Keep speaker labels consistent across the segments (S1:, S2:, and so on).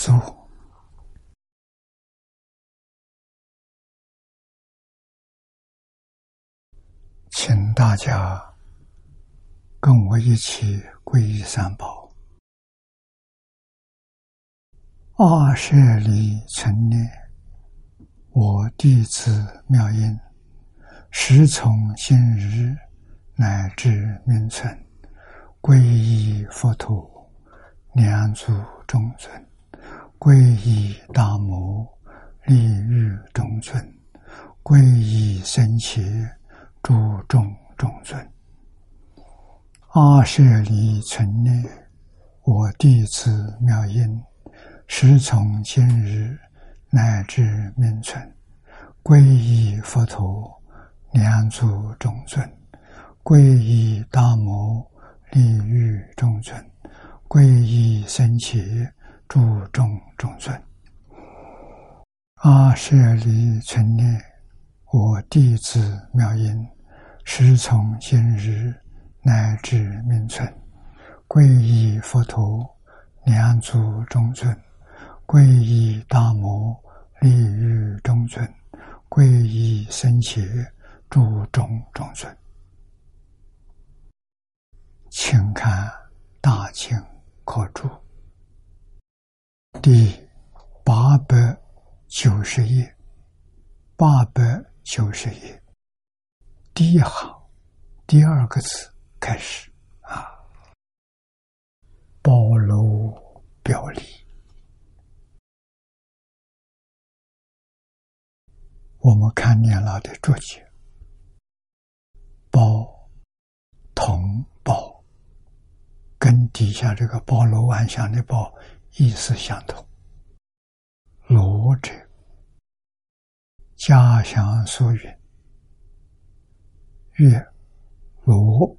S1: 请坐，请大家跟我一起皈依三宝。二舍里成念，我弟子妙音。时从今日乃至明存，皈依佛陀，两足中尊；皈依大摩，利欲中尊；皈依僧伽，诸众中尊。阿舍离存念，我弟子妙音，时从今日乃至命存，皈依佛陀。两足中尊，皈依大摩利欲中尊，皈依僧伽诸众中尊。阿舍利存念，我弟子妙音，师从今日乃至命存，皈依佛陀两足中尊，皈依大摩利欲中尊，皈依僧伽。诸众中尊，请看《大清课著》第八百九十页，八百九十页。第一行第二个字开始。啊，包罗表里，我们看年老的注解。包同包，跟底下这个包罗万象的包意思相同。罗者，家乡所云：“曰罗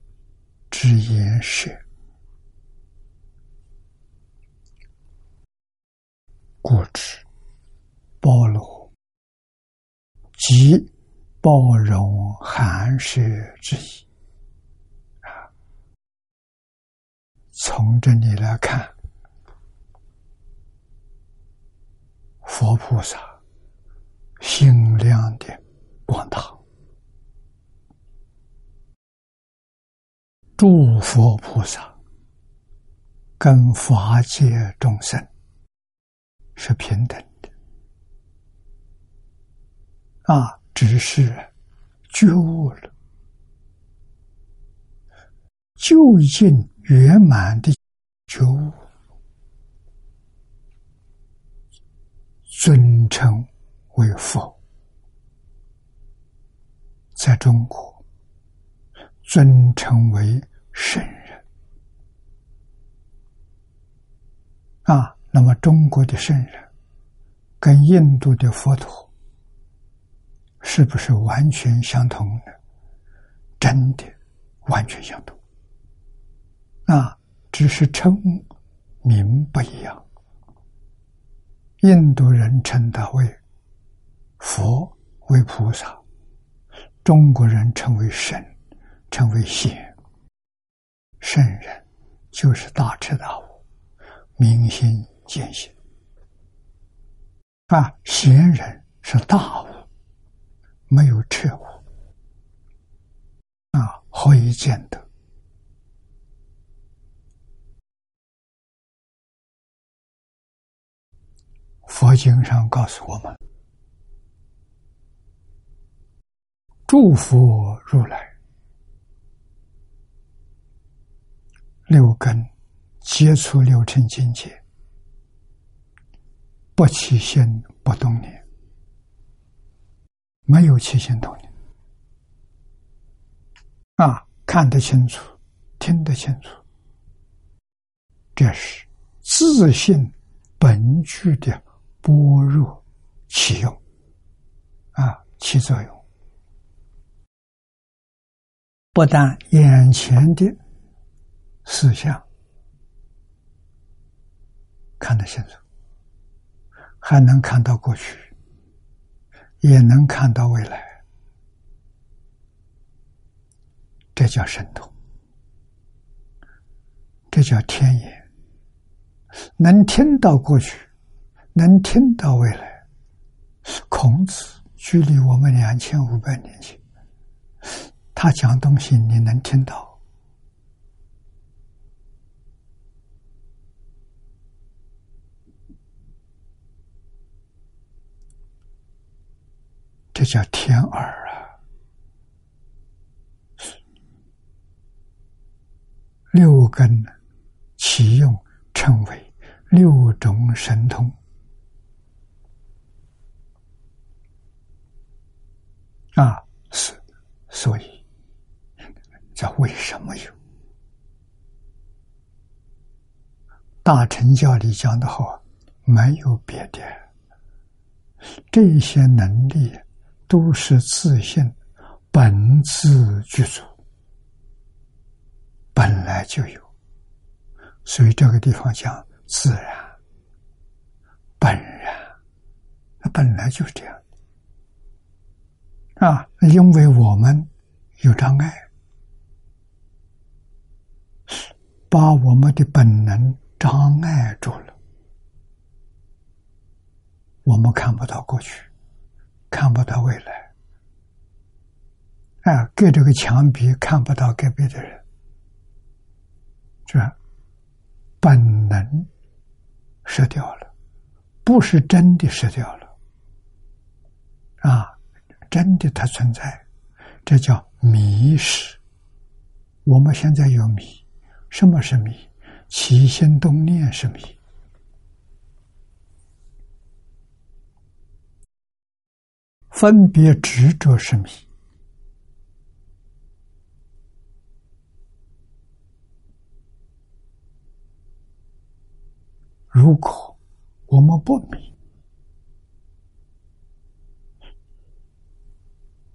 S1: 之言是，故知包罗即。”包容寒舍之意啊！从这里来看，佛菩萨心量的广大，诸佛菩萨跟法界众生是平等的。啊。只是觉悟了，究竟圆满的觉悟，尊称为佛。在中国，尊称为圣人。啊，那么中国的圣人，跟印度的佛陀。是不是完全相同呢？真的完全相同，啊，只是称名不一样。印度人称他为佛，为菩萨；中国人称为神，称为仙。圣人就是大彻大悟、明心见性啊，贤人是大悟。没有彻悟啊，何以见得？佛经上告诉我们：诸佛如来六根接触六尘境界，不起心不动念。没有起心动念啊，看得清楚，听得清楚，这是自信本具的般若起用啊，起作用。不但眼前的思想看得清楚，还能看到过去。也能看到未来，这叫神通这叫天眼，能听到过去，能听到未来。孔子距离我们两千五百年前，他讲东西你能听到。这叫天耳啊！六根启用，称为六种神通啊！是，所以叫为什么有？大乘教里讲的好，没有别的，这些能力。都是自信本自具足，本来就有，所以这个地方讲自然、本然，它本来就是这样！因为我们有障碍，把我们的本能障碍住了，我们看不到过去。看不到未来，啊，隔着个墙壁看不到隔壁的人，这？本能失掉了，不是真的失掉了，啊，真的它存在，这叫迷失。我们现在有迷，什么是迷？起心动念是迷。分别执着是迷。如果我们不迷，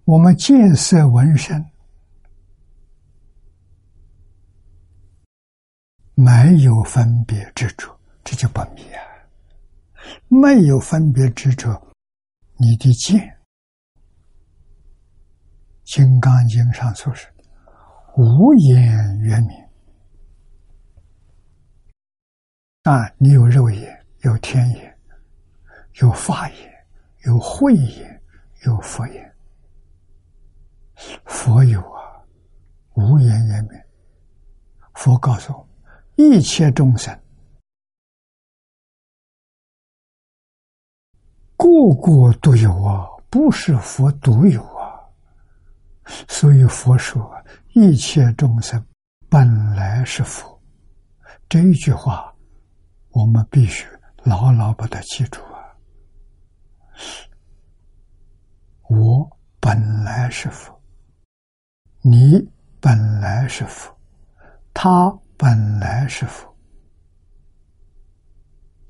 S1: 我们见色闻声，没有分别执着，这就不迷啊！没有分别执着，你的见。《金刚经》上说是无眼圆明啊，你有肉眼，有天眼，有法眼，有慧眼，有佛眼。佛有啊，无言圆明。佛告诉我，一切众生个个都有啊，不是佛独有啊。所以佛说：“一切众生本来是佛。”这一句话，我们必须牢牢把它记住啊！我本来是佛，你本来是佛，他本来是佛。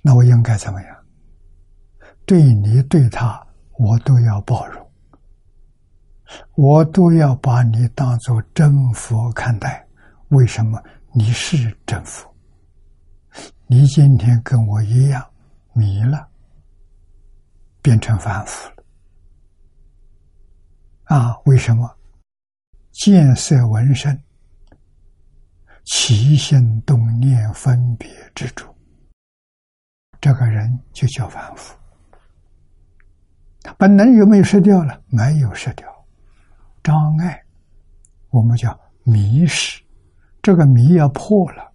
S1: 那我应该怎么样？对你对他，我都要包容。我都要把你当做真佛看待，为什么？你是真佛。你今天跟我一样迷了，变成凡夫了。啊，为什么？见色闻声，起心动念分别之处，这个人就叫凡夫。他本能有没有失掉了？没有失掉。障碍，我们叫迷失，这个迷要破了，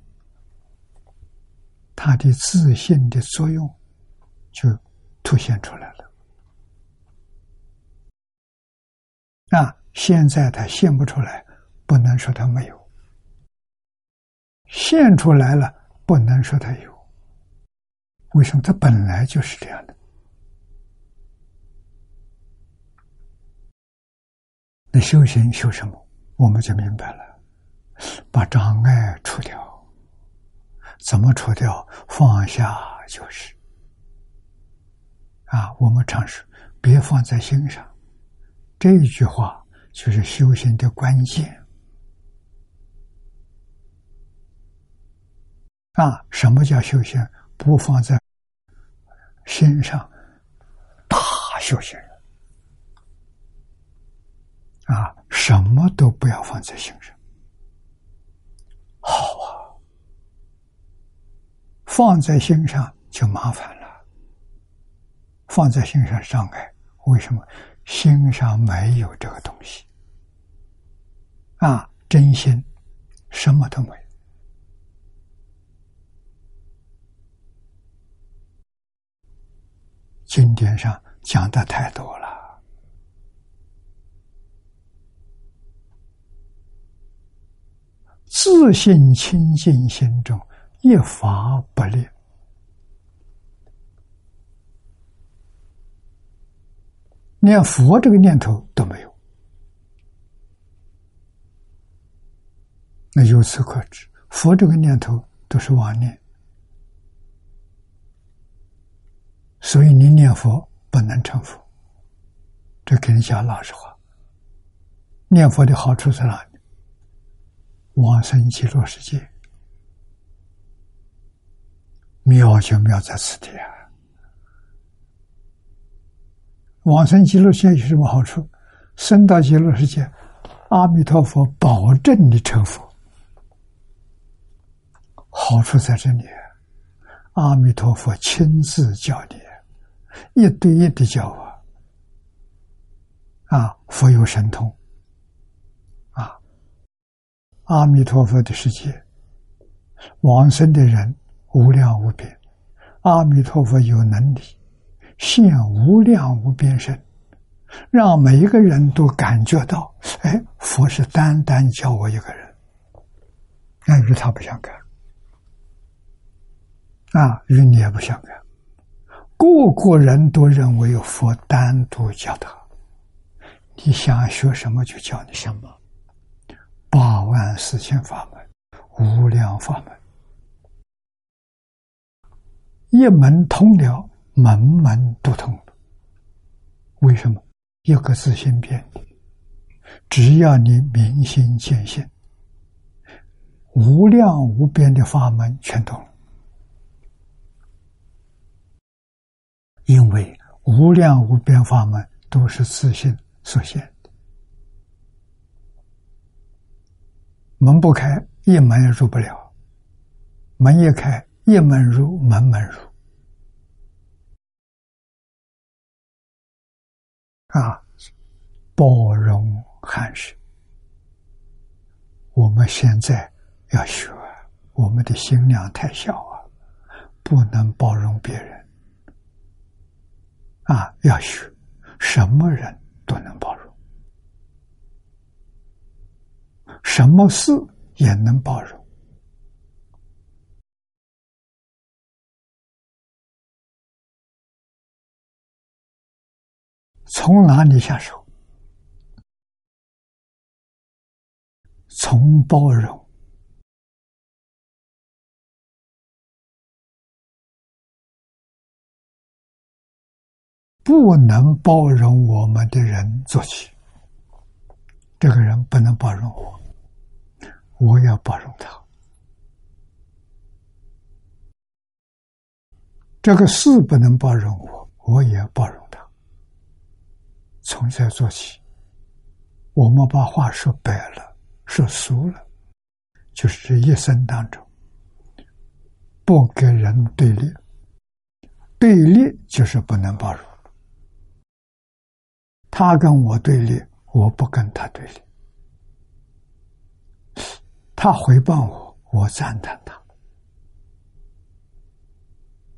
S1: 他的自信的作用就凸显出来了。啊，现在他现不出来，不能说他没有；现出来了，不能说他有。为什么？他本来就是这样的。那修行修什么？我们就明白了，把障碍除掉。怎么除掉？放下就是。啊，我们常说别放在心上，这一句话就是修行的关键。啊，什么叫修行？不放在心上，大修行。啊，什么都不要放在心上。好啊，放在心上就麻烦了。放在心上障碍，为什么？心上没有这个东西啊，真心什么都没有。经典上讲的太多了，自信清净心中一法不立。连佛这个念头都没有，那由此可知，佛这个念头都是妄念。所以你念佛不能成佛，这肯定讲老实话。念佛的好处在哪里？往生极乐世界，妙就妙在此地啊！往生极乐世界有什么好处？生到极乐世界，阿弥陀佛保证你成佛。好处在这里，阿弥陀佛亲自教你，一对一的教啊！啊，佛有神通，啊，阿弥陀佛的世界，往生的人无量无边，阿弥陀佛有能力。现无量无边身，让每一个人都感觉到，哎，佛是单单教我一个人，那与他不相干，啊，与你也不相干，个个人都认为有佛单独教他，你想学什么就教你什么，八万四千法门，无量法门，一门通了。门门都通，为什么？一个自心变，只要你明心见性，无量无边的法门全通。因为无量无边法门都是自信所现的，门不开，一门也入不了；门一开，一门入，门门入。啊，包容汉室。我们现在要学，我们的心量太小啊，不能包容别人。啊，要学，什么人都能包容，什么事也能包容。从哪里下手？从包容，不能包容我们的人做起。这个人不能包容我，我要包容他。这个事不能包容我，我也包容。从这做起，我们把话说白了，说俗了，就是这一生当中，不跟人对立，对立就是不能包容。他跟我对立，我不跟他对立；他回报我，我赞叹他。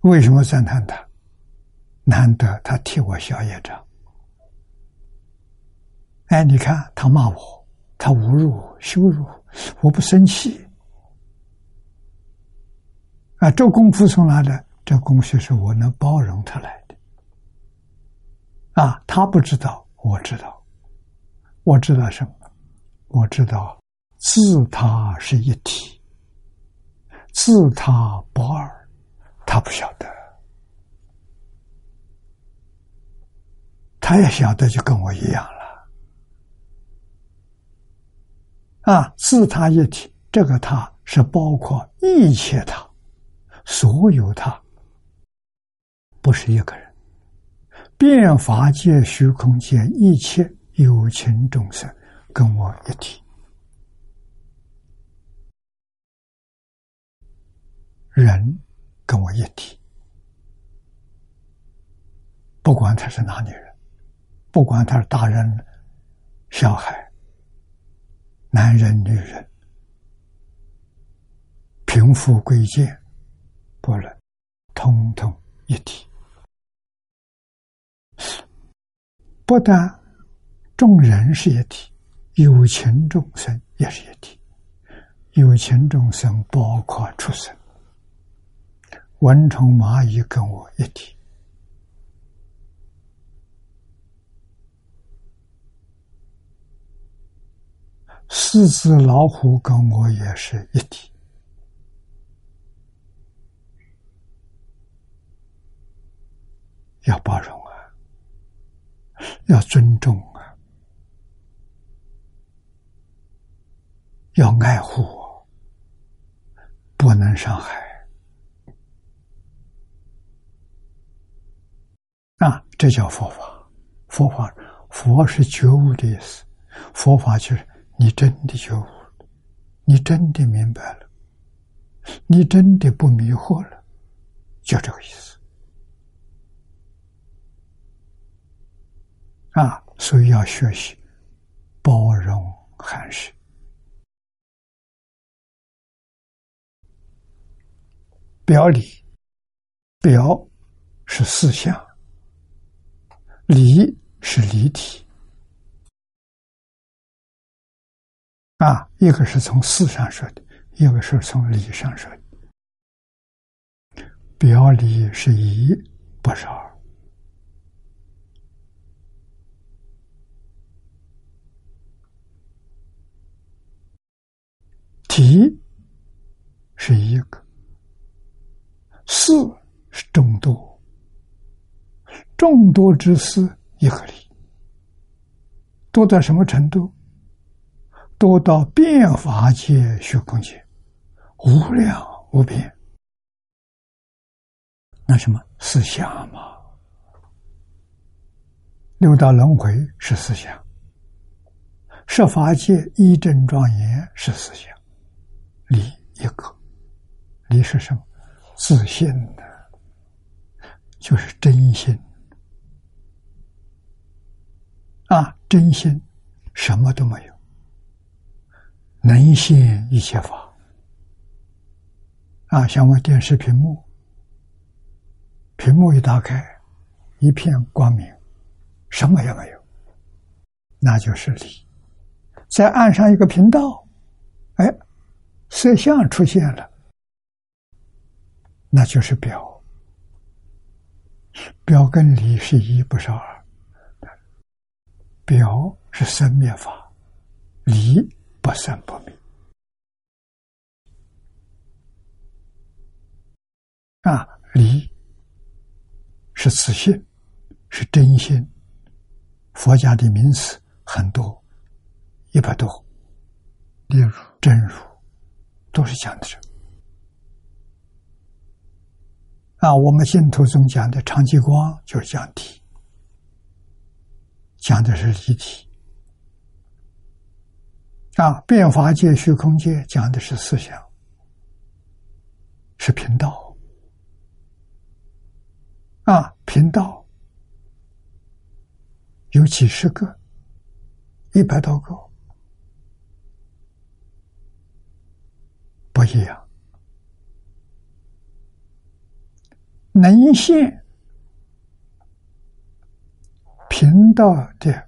S1: 为什么赞叹他？难得他替我消业障。哎，你看他骂我，他侮辱我、羞辱我，我不生气。啊，这功夫从哪来？这功夫是我能包容他来的。啊，他不知道，我知道，我知道什么？我知道自他是一体，自他不二，他不晓得，他也晓得，就跟我一样了。啊，自他一体，这个他是包括一切他，所有他，不是一个人。变法界、虚空界一切有情众生，跟我一体。人跟我一体，不管他是哪里人，不管他是大人、小孩、男人、女人、贫富贵贱，不能通通一体。不但众人是一体，有情众生也是一体。有情众生包括畜生。蚊虫蚂蚁跟我一体，狮子老虎跟我也是一体，要包容啊，要尊重啊，要爱护我，不能伤害。啊，这叫佛法。佛法，佛是觉悟的意思。佛法就是你真的觉悟，你真的明白了，你真的不迷惑了，就这个意思。啊，所以要学习包容含蓄。表里，表是四象，里是离体啊，一个是从事上说的，一个是从理上说的。表里是一，不是二。体是一个，事是众多。众多之事一个理，多到什么程度？多到变法界、虚空界，无量无边。那什么思想嘛？六道轮回是思想，设法界一真庄严是思想，理一个，理是什么？自信的，就是真心。啊，真心什么都没有，能现一切法。啊，像我电视屏幕，屏幕一打开，一片光明，什么也没有，那就是理。再按上一个频道，哎，摄像出现了，那就是表。表跟理是一，不是二。表是生灭法，理不生不灭。啊，理是自信，是真心。佛家的名词很多，一百多，例如真如，都是讲的这。啊，我们净土宗讲的长寂光就是讲体。讲的是离体啊，变法界、虚空界讲的是思想，是频道啊，频道有几十个、一百多个，不一样，能现。频道的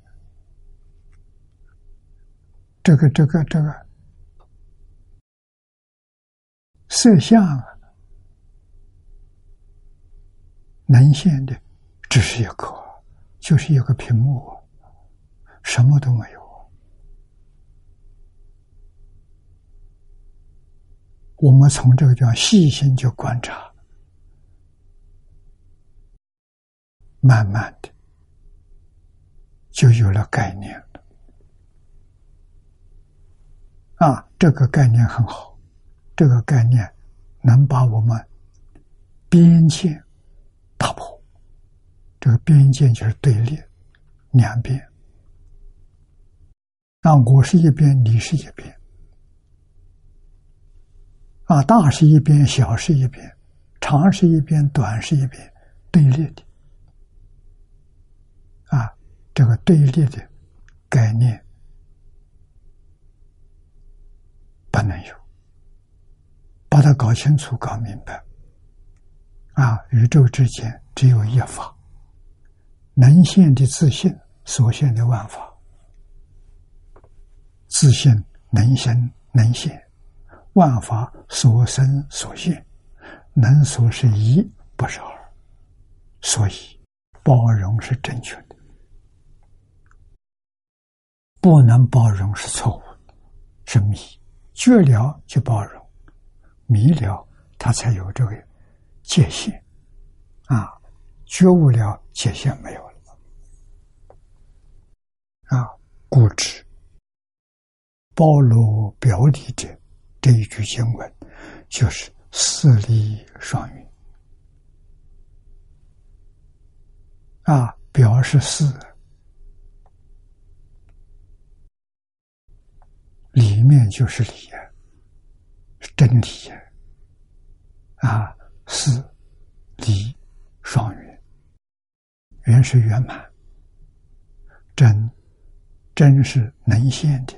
S1: 这个、这个、这个摄像能现的只是一个，就是一个屏幕，什么都没有。我们从这个地方细心去观察，慢慢的。就有了概念了啊！这个概念很好，这个概念能把我们边界打破。这个边界就是对立两边，啊，我是一边，你是一边，啊，大是一边，小是一边，长是一边，短是一边，对立的。啊，这个对立的概念不能有，把它搞清楚、搞明白。啊，宇宙之间只有一法，能现的自信，所现的万法。自信能生能现，万法所生所现，能所是一，不是二，所以包容是正确的。不能包容是错误的，是迷。觉了就包容，迷了他才有这个界限。啊，觉悟了界限没有了。啊，固执、包罗表里者，这一句经文就是四力双运。啊，表示四。里面就是理是真理啊，是理双圆，圆是圆满，真真是能现的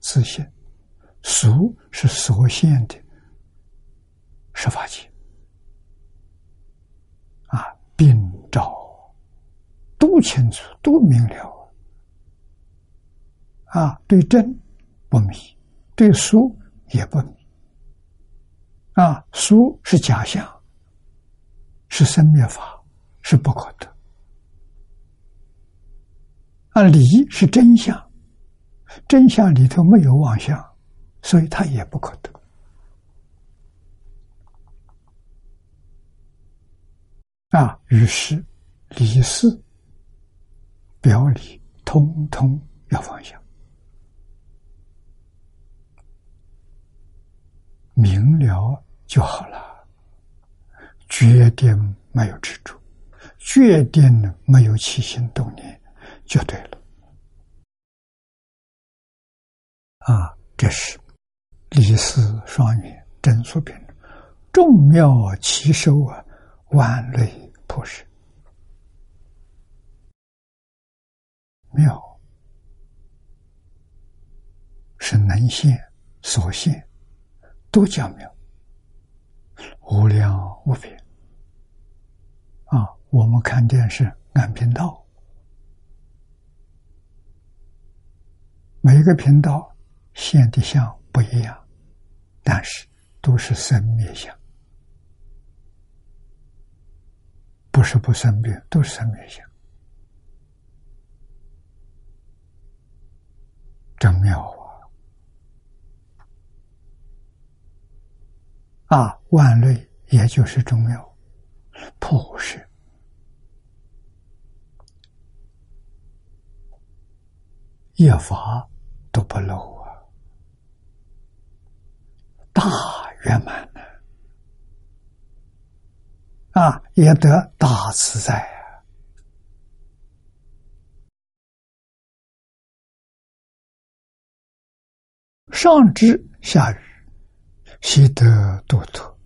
S1: 自现，俗是所现的十法界。啊，并照都清楚，都明了啊，对真。不迷，对书也不迷。啊，书是假象，是生灭法，是不可得。啊，理是真相，真相里头没有妄想，所以它也不可得。啊，于是理事表里通通要放下。明了就好了，决定没有执着，决定没有起心动念，就对了。啊，这是离四双运真俗品，众妙奇收啊，万类破失。妙是能现所现。都讲明，无量无边啊！我们看电视按频道，每个频道现的相不一样，但是都是生灭相，不是不生灭，都是生灭相，真妙。啊，万类也就是重要，破是一法都不漏啊，大圆满呢，啊，也得大自在啊，上知下愚。悉得度脱，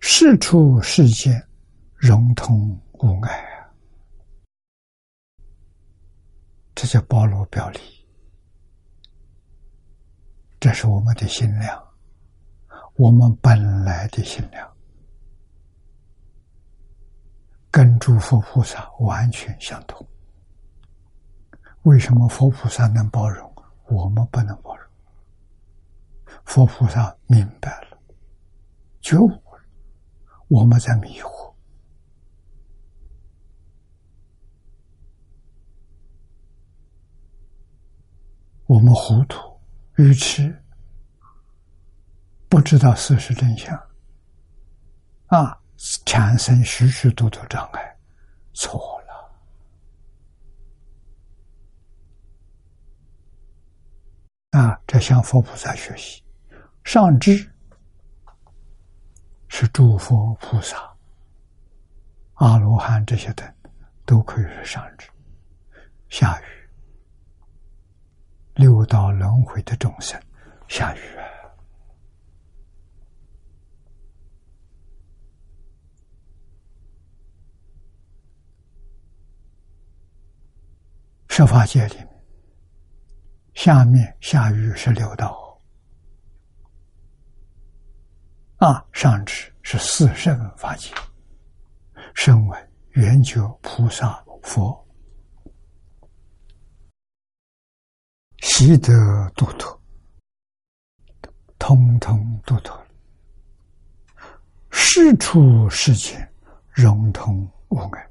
S1: 事出世间，融通无碍啊！这叫包罗表里，这是我们的心量，我们本来的心量，跟诸佛菩萨完全相同。为什么佛菩萨能包容，我们不能包容？佛菩萨明白了，觉悟了，我们在迷惑，我们糊涂、愚痴，不知道事实真相，啊，产生许许多多障碍，错啊，这向佛菩萨学习，上知是诸佛菩萨、阿罗汉这些等，都可以是上知。下雨，六道轮回的众生，下雨啊，十法界里面。下面下狱是六道，啊，上至是四圣法界，身为圆觉菩萨佛，习得度脱，通通度脱了，事出世间，融通无碍。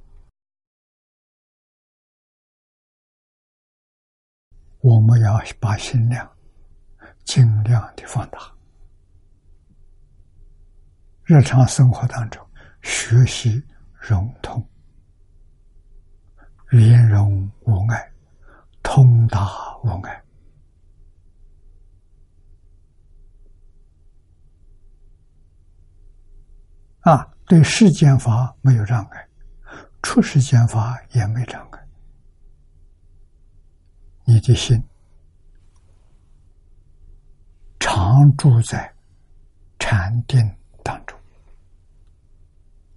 S1: 我们要把心量尽量的放大，日常生活当中学习融通，圆融无碍，通达无碍啊！对世间法没有障碍，出世间法也没障碍。你的心常住在禅定当中，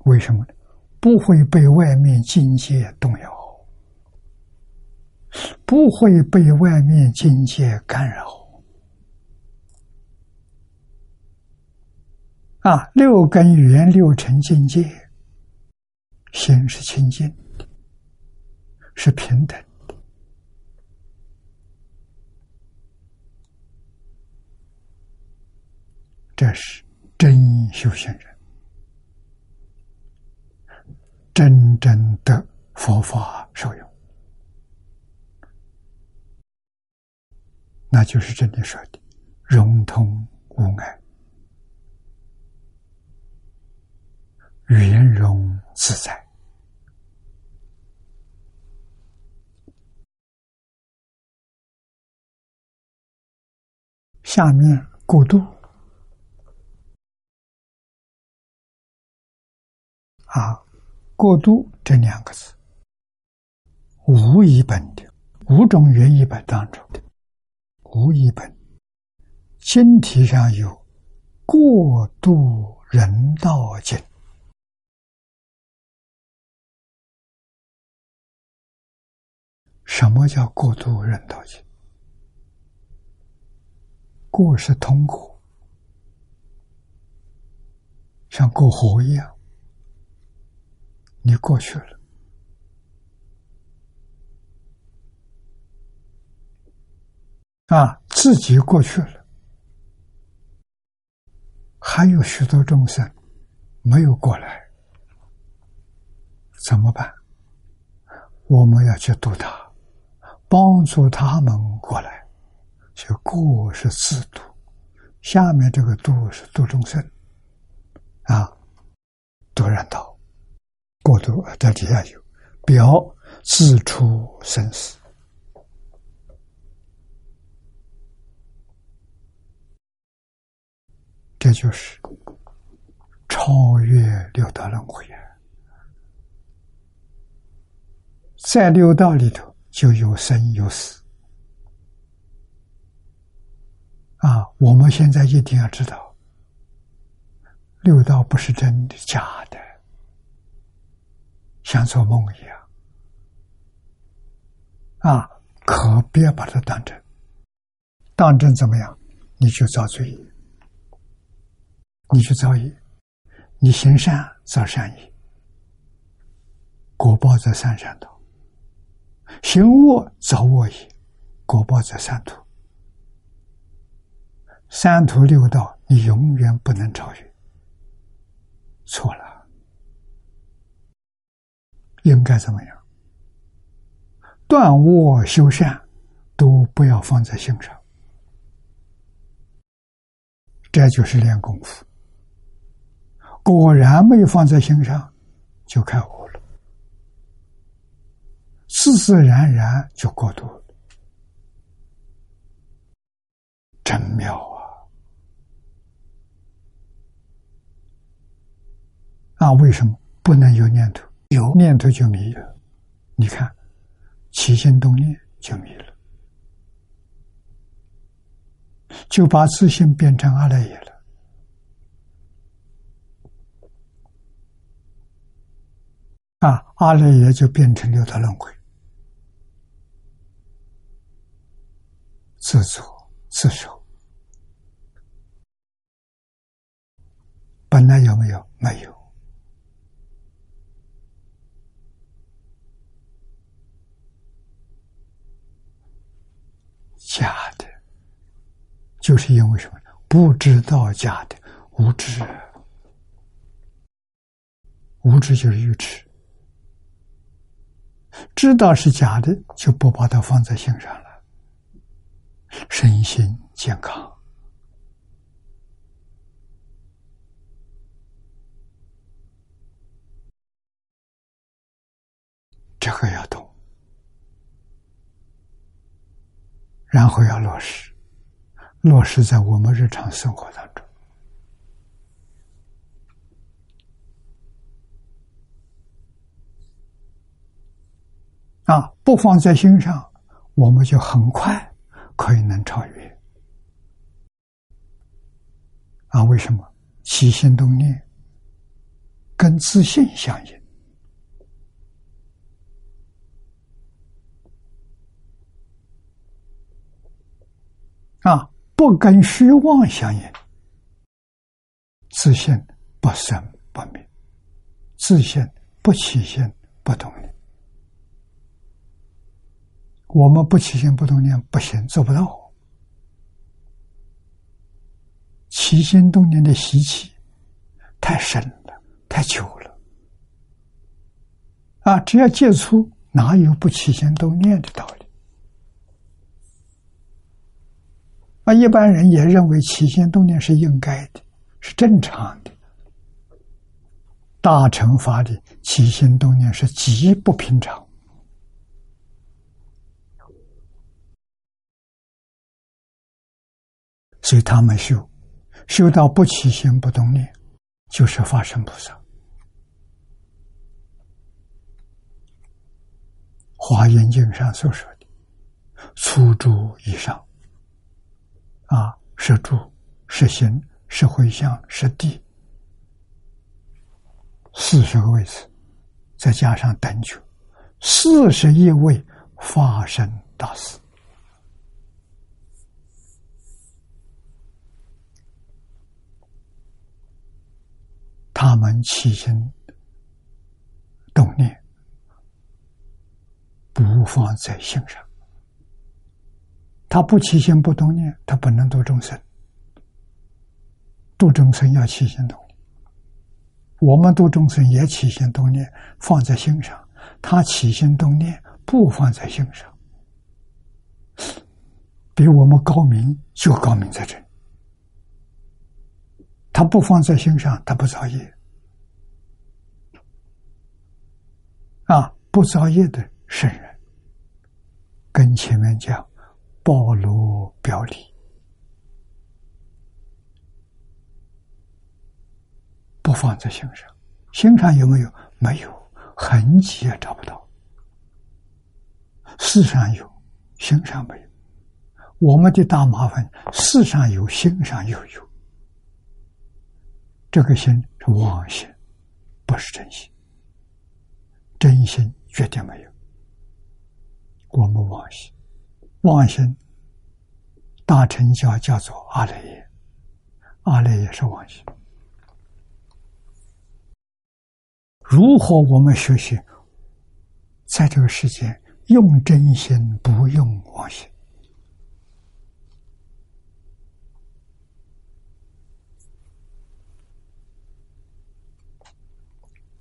S1: 为什么呢？不会被外面境界动摇，不会被外面境界干扰。啊，六根缘六尘境界，心是清净，是平等。这是真修行人，真正的佛法受用，那就是这里说的融通无碍、圆融自在。下面过渡。啊，过渡这两个字，无一本的五种原译本当中的无一本，经题上有过渡人道经。什么叫过渡人道经？过是通过，像过河一样。你过去了，啊，自己过去了，还有许多众生没有过来，怎么办？我们要去度他，帮助他们过来。就过是自度，下面这个度是度众生，啊，度人道。过渡在底下有表自出生死，这就是超越六道轮回！在六道里头就有生有死啊！我们现在一定要知道，六道不是真的，假的。像做梦一样，啊，可别把它当真。当真怎么样？你就造罪，你去造业，你行善造善业，果报在三善道；行恶造恶业，果报在三途。三途六道，你永远不能超越。错了。应该怎么样？断恶修善都不要放在心上，这就是练功夫。果然没有放在心上，就开悟了，自自然然就过度了，真妙啊！啊，为什么不能有念头？有念头就迷了，你看，起心动念就迷了，就把自信变成阿赖耶了。啊，阿赖耶就变成六道轮回，自作自受。本来有没有？没有。假的，就是因为什么？不知道假的，无知。无知就是愚痴。知道是假的，就不把它放在心上了，身心健康。这个要懂，然后要落实，落实在我们日常生活当中。啊，不放在心上，我们就很快可以能超越。啊，为什么？起心动念跟自信相应。啊，不跟虚妄相应，自信不生不灭，自信不起心不动念。我们不起心不动念不行，做不到。起心动念的习气太深了，太久了。啊，只要接触，哪有不起心动念的道理？啊，一般人也认为起心动念是应该的，是正常的。大乘法的起心动念是极不平常。所以他们修，修到不起心不动念，就是法身菩萨。华严经上所说的“初住以上”，啊，是住，是行，是回向，是地，四十个位置，再加上等觉，四十一位法身大师。他们起心动念不放在心上，他不起心不动念，他不能度众生。度众生要起心动念，我们度众生也起心动念，放在心上。他起心动念不放在心上，比我们高明就高明在这。他不放在心上，他不造业。啊，不造业的圣人，跟前面讲，暴露表里，不放在心上。心上有没有？没有，痕迹也找不到。世上有，心上没有。我们的大麻烦，世上有，心上又有。这个心是妄心，不是真心。真心绝对没有。我们妄心，妄心大乘教叫做阿赖耶，阿赖耶是妄心。如何我们学习，在这个世间用真心，不用妄心？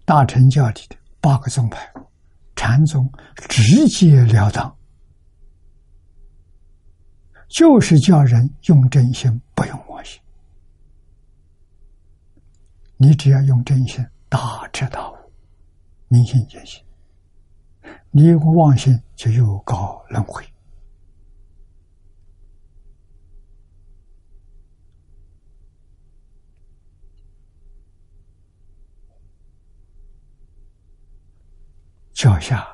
S1: 大乘教里的八个宗派，禅宗直截了当，就是叫人用真心，不用妄心。你只要用真心，大彻大悟，明心见性；你用妄心，就又搞轮回。脚下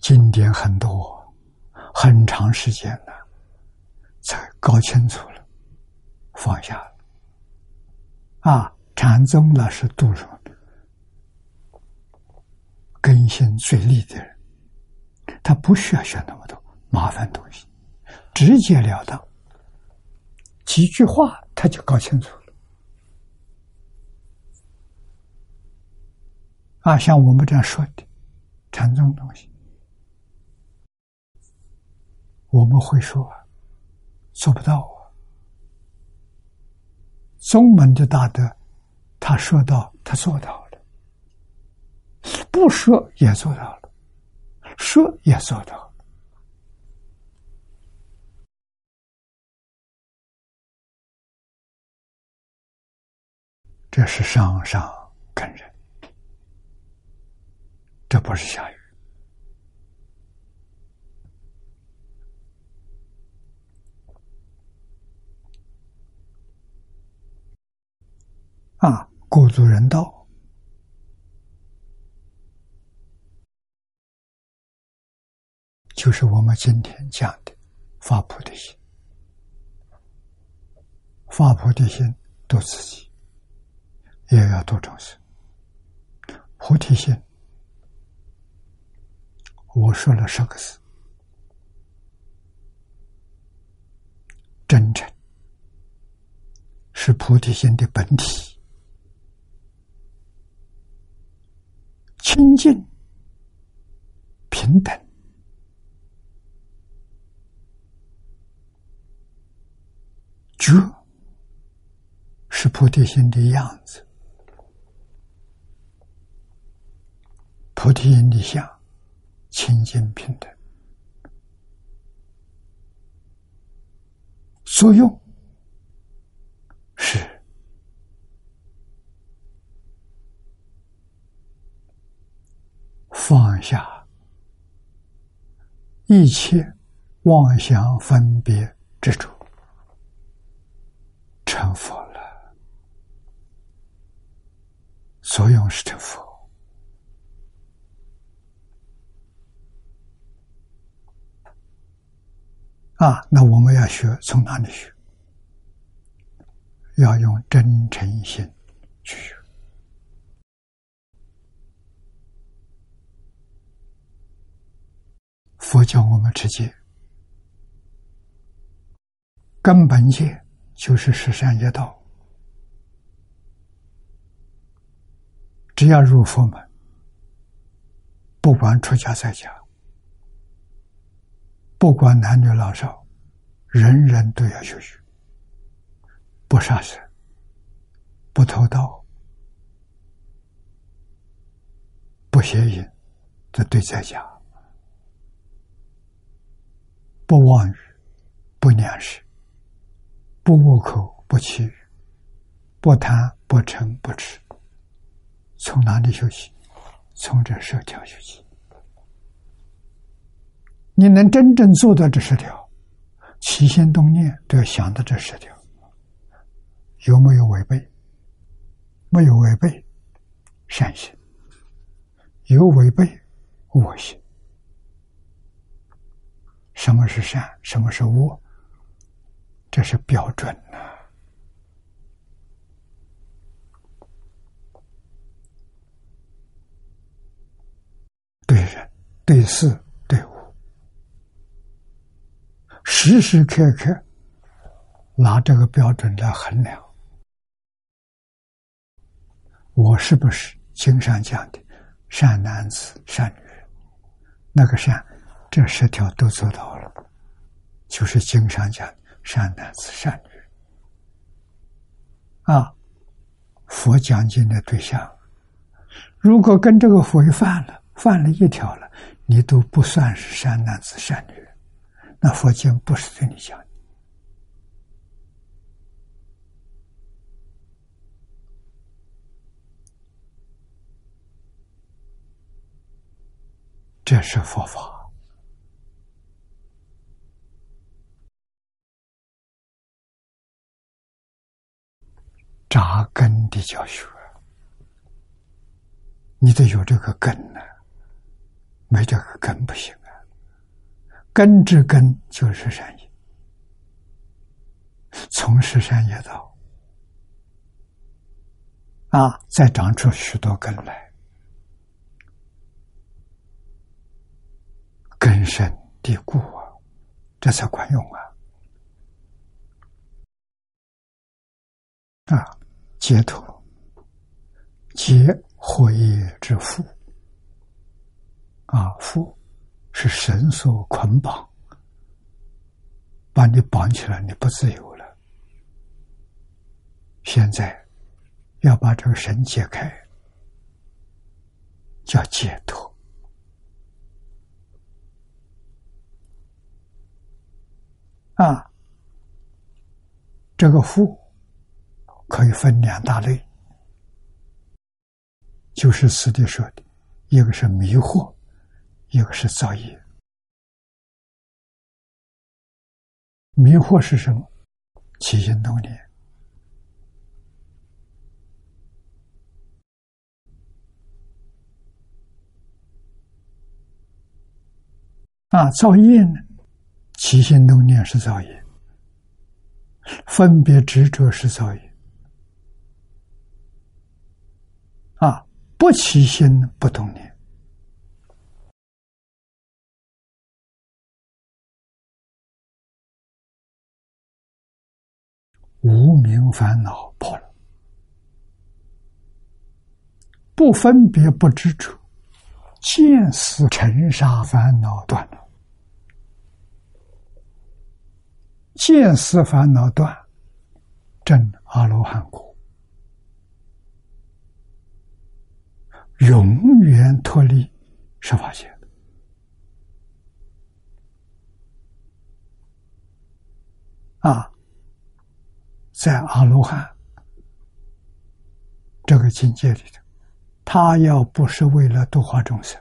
S1: 经典很多，很长时间了，才搞清楚了，放下了。啊，禅宗呢是度什么？根性最利的人，他不需要学那么多麻烦东西，直截了当，几句话他就搞清楚了。啊，像我们这样说的禅宗东西，我们会说做不到啊。宗门的大德，他说到，他做到了；不说也做到了，说也做到了。这是上上根人，这不是下雨啊！故足人道，就是我们今天讲的发菩提心，发菩提心度自己。也要度众生，菩提心。我说了十个字：真诚是菩提心的本体，清净平等，觉是菩提心的样子。菩提心的相，清净平等，作用是放下一切妄想分别执着，成佛了。所用是成佛。啊，那我们要学从哪里学？要用真诚心去学。佛教我们持戒，根本戒就是十善业道。只要入佛门，不管出家在家。不管男女老少，人人都要学习，不杀生，不偷盗，不邪淫，这对在家；不妄语，不念事，不恶口，不欺语，不贪，不嗔，不痴。从哪里学习？从这十条学习。你能真正做到这十条，起心动念都要想到这十条，有没有违背？没有违背，善心；有违背，恶心。什么是善？什么是恶？这是标准呐。对人，对事。对物时时刻刻拿这个标准来衡量，我是不是经常讲的善男子、善女人？那个善，这十条都做到了，就是经常讲善男子、善女。啊，佛讲经的对象，如果跟这个违犯了，犯了一条了，你都不算是善男子、善女人。那佛经不是对你讲的，这是佛法扎根的教学，你得有这个根呢，没这个根不行啊。根之根就是善业，从事善业道，啊，再长出许多根来，根深蒂固啊，这才管用啊！啊，解脱，解惑业之缚。啊，缚是绳索捆绑，把你绑起来，你不自由了。现在要把这个绳解开，叫解脱。啊，这个缚可以分两大类，就是此地说的，一个是迷惑，一个是造业。迷惑是什么？起心动念啊，造业呢？起心动念是造业，分别执着是造业，啊，不起心不动念，无名烦恼破了，不分别不执着，见思尘沙烦恼断了。见思烦恼断，证阿罗汉果，永远脱离十法界。啊，在阿罗汉这个境界里头，他要不是为了度化众生，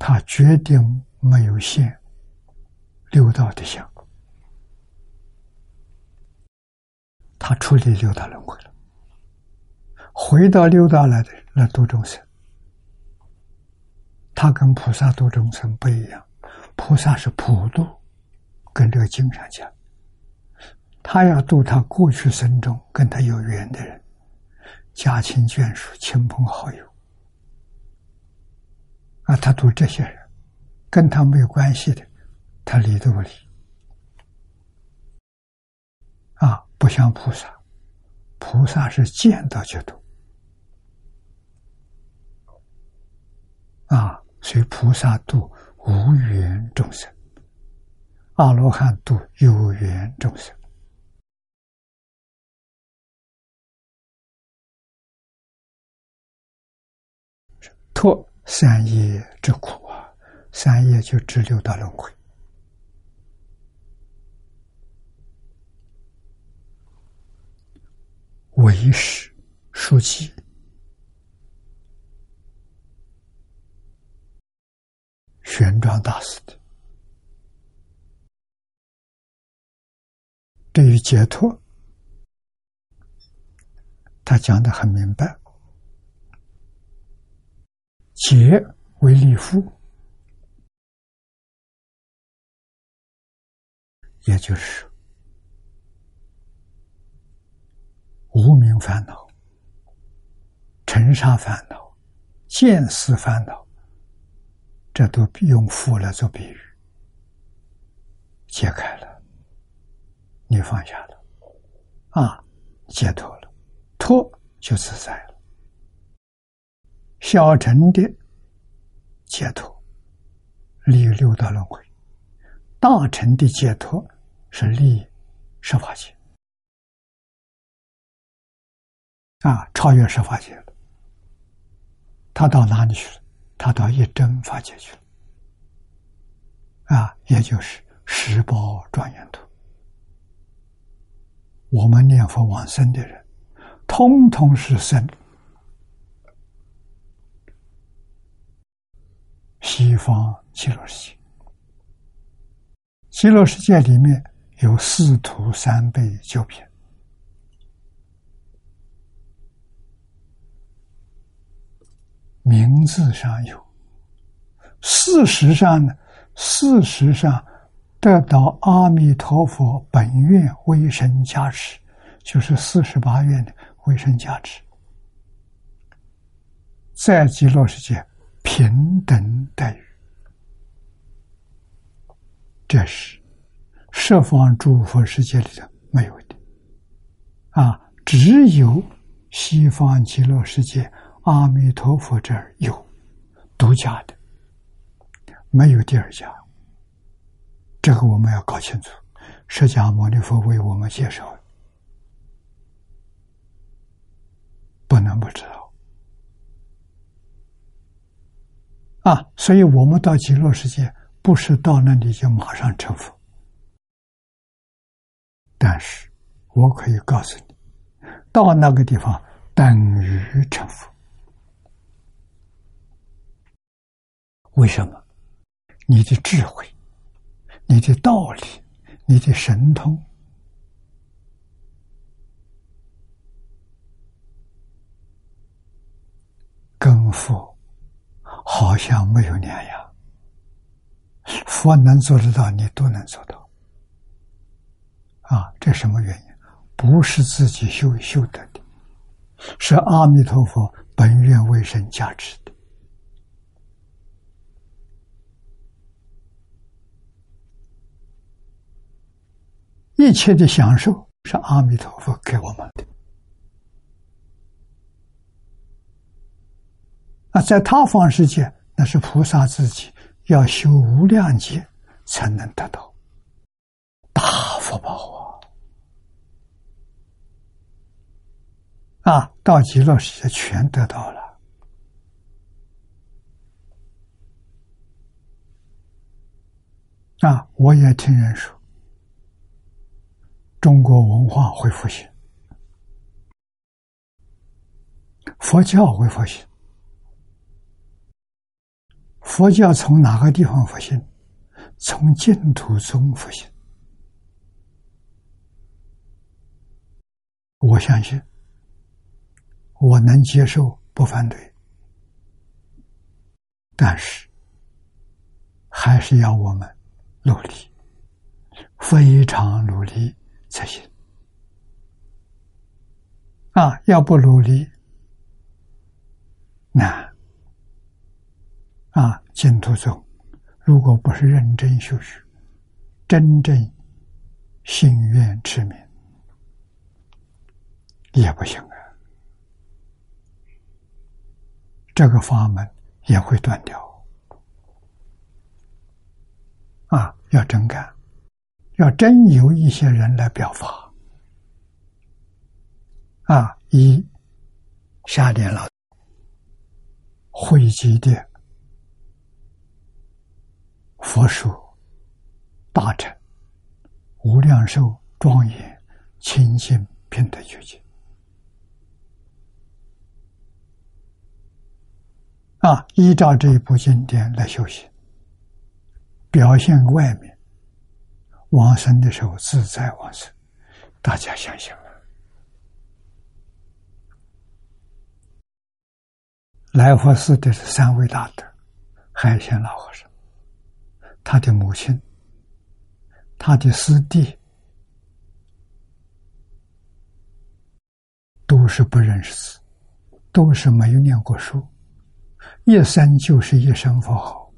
S1: 他决定没有现。六道的相，他处理六道轮回了，回到六道来的那度众生。他跟菩萨度众生不一样，菩萨是普度，跟这个经上讲，他要度他过去生中跟他有缘的人，家亲眷属、亲朋好友，啊，他度这些人，跟他没有关系的。他理都不理，啊，不像菩萨，菩萨是见到就读，啊，随菩萨度无缘众生，阿罗汉度有缘众生，脱三业之苦啊，三业就只六道轮回。为师书记。玄奘大师的，对于解脱，他讲的很明白。解为立夫，也就是。无名烦恼、尘沙烦恼、见思烦恼，这都用佛来做比喻，解开了，你放下了，啊，解脱了，脱就自在了。小乘的解脱，离六道轮回；大乘的解脱是离十法界。啊，超越十法界了。他到哪里去了？他到一真法界去了。啊，也就是十宝庄严土。我们念佛往生的人，通通是生西方极乐世界。极乐世界里面有四土三辈九品。名字上有，事实上呢，事实上得到阿弥陀佛本愿威神加持，就是四十八愿的威神加持，在极乐世界平等待遇。这是十方诸佛世界里头没有的，啊，只有西方极乐世界阿弥陀佛这儿有独家的，没有第二家。这个我们要搞清楚。释迦牟尼佛为我们介绍，不能不知道啊！所以我们到极乐世界，不是到那里就马上成佛。但是我可以告诉你，到那个地方等于成佛。为什么？你的智慧，你的道理。你的神通跟佛好像没有两样，佛能做得到，你都能做到。啊，这什么原因？不是自己修修得的，是阿弥陀佛本愿为生加持的。一切的享受是阿弥陀佛给我们的，啊，在他方世界，那是菩萨自己要修无量劫才能得到大福报啊！啊，到极乐世界全得到了啊！我也听人说。中国文化会复兴，佛教会复兴。佛教从哪个地方复兴？从净土中复兴。我相信，我能接受，不反对，但是还是要我们努力，非常努力。才行啊！要不努力难啊！净土宗如果不是认真修学，真正心愿持名，也不行啊！这个法门也会断掉啊！要真干。要真有一些人来表法，啊，一下联了，汇集的佛书、大臣、无量寿、庄严、清净、平等觉境，啊，依照这一部经典来修行，表现外面。往生的时候自在往生，大家想想啊！来佛寺的是三位大德：海贤老和尚、他的母亲、他的师弟，都是不认识字，都是没有念过书，一生就是一生佛号，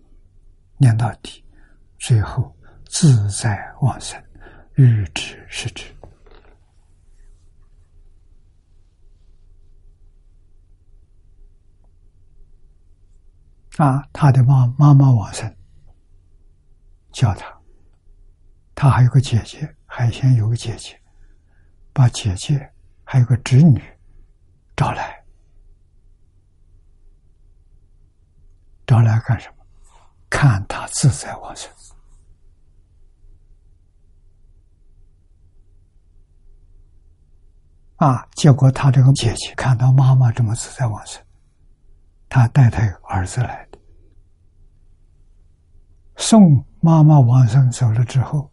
S1: 念到底，最后。自在往生，欲知是知。啊，他的妈妈妈往生，叫他，他还有个姐姐，海鲜有个姐姐，把姐姐还有个侄女找来，找来干什么？看他自在往生。啊！结果他这个姐姐看到妈妈这么自在往生，他带他儿子来的，送妈妈往生走了之后，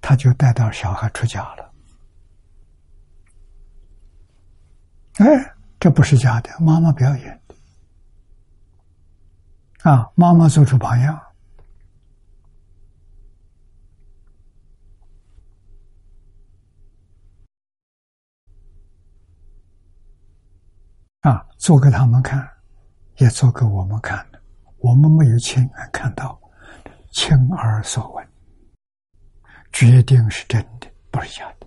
S1: 他就带到小孩出家了。哎，这不是假的，妈妈表演的。啊，妈妈做出榜样。啊，做给他们看，也做给我们看的。我们没有亲眼看到，亲耳所闻，决定是真的，不是假的。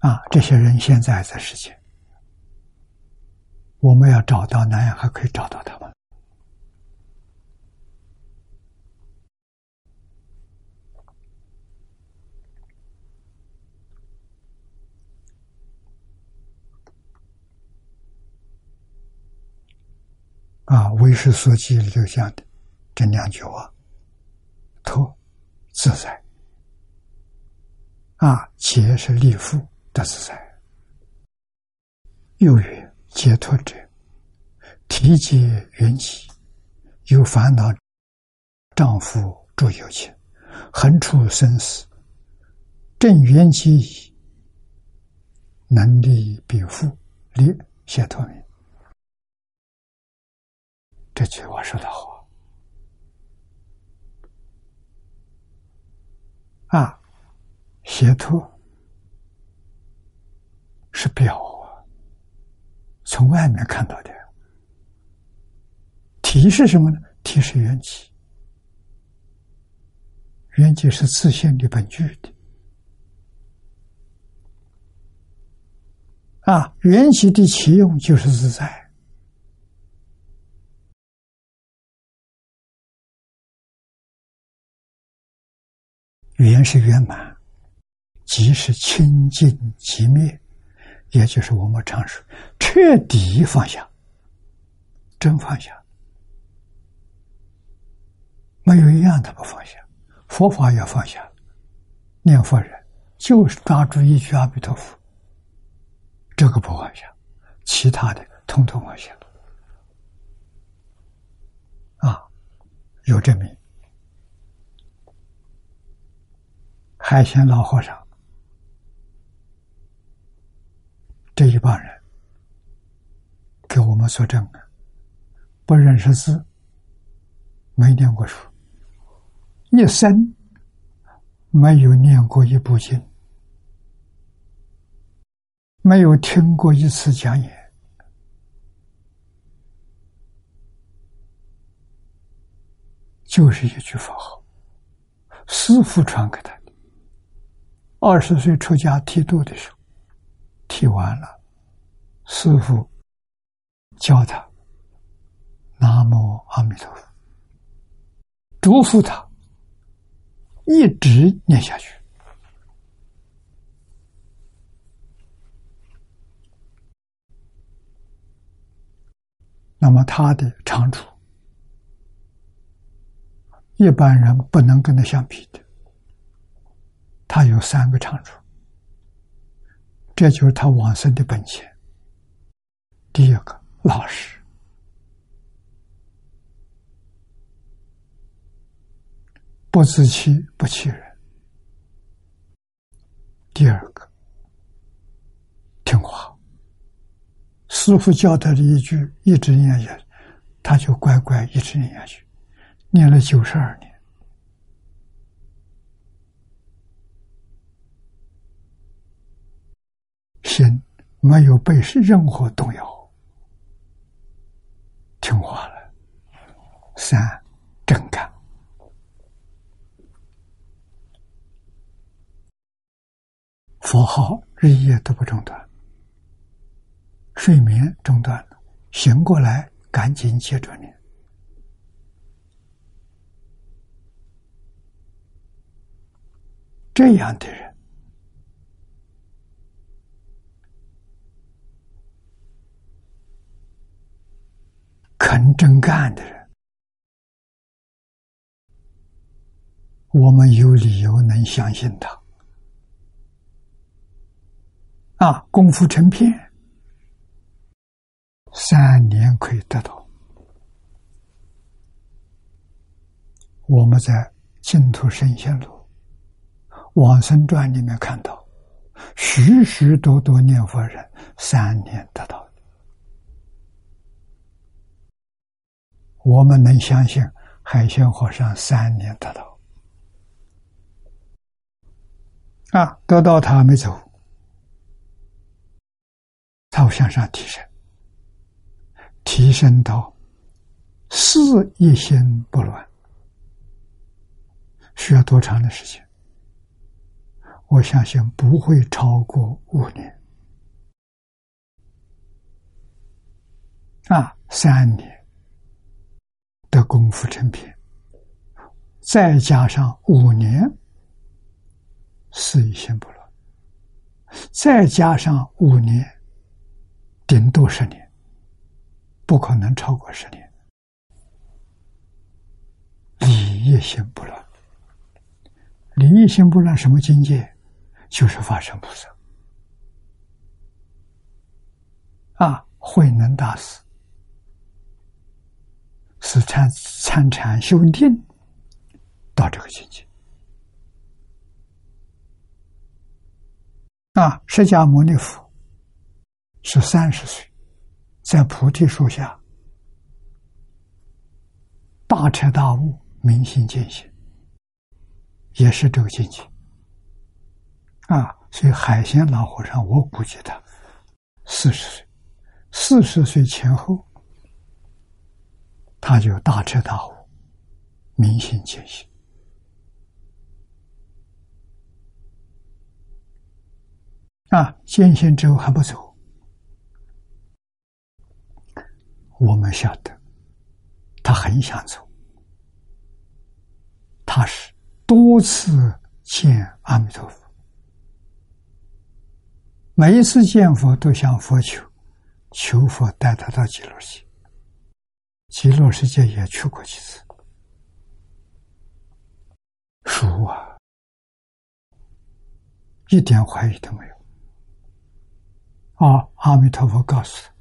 S1: 啊，这些人现在在世界，我们要找到南阳，还可以找到他们。啊，为师所记里头讲的这两句话：托自在。啊，劫是立父的自在。又曰：解脱者，体解缘起，有烦恼，丈夫著有情，横处生死，正缘起矣，能力比父，立解脱名。这句话说的好啊！邪脱是表啊，从外面看到的。体是什么呢？体是缘起，缘起是自性的本具的啊！缘起的起用就是自在。圆是圆满，即是清净即灭，也就是我们常说彻底放下，真放下，没有一样他不放下。佛法要放下，念佛人就是抓住一句阿弥陀佛，这个不放下，其他的统统放下。啊，有证明。海鲜老和尚这一帮人给我们作证啊，不认识字，没念过书，一生没有念过一部经，没有听过一次讲演，就是一句佛号，师傅传给他的。二十岁出家剃度的时候，剃完了，师傅教他“南无阿弥陀佛”，嘱咐他一直念下去。那么他的长处，一般人不能跟他相比的。他有三个长处，这就是他往生的本钱。第一个，老实，不自欺，不欺人；第二个，听话，师傅教他的一句，一直念下去，他就乖乖一直念下去，念了九十二年。心没有被任何动摇，听话了。三正感，佛号日夜都不中断，睡眠中断了，醒过来赶紧接着念。这样的人。肯真干的人，我们有理由能相信他。啊，功夫成片，三年可以得到。我们在《净土圣贤录》《往生传》里面看到，许许多多念佛人三年得到。我们能相信海鲜和尚三年得到啊？得到他没走，他向上提升，提升到四一心不乱，需要多长的时间？我相信不会超过五年。啊，三年的功夫成片，再加上五年事一心不乱，再加上五年，顶多十年，不可能超过十年。理一心不乱，理一心不乱什么境界？就是法身菩萨啊，慧能大师是参参禅修定到这个境界啊。释迦牟尼佛是三十岁，在菩提树下大彻大悟。明心见性，也是这个境界啊！所以海鲜老和尚，我估计他四十岁，四十岁前后，他就大彻大悟，明心见性啊！见性之后还不走，我们晓得他很想走。他是多次见阿弥陀佛，每一次见佛都向佛求，求佛带他到极乐去。极乐世界也去过几次，熟啊，一点怀疑都没有。啊，阿弥陀佛告诉他：“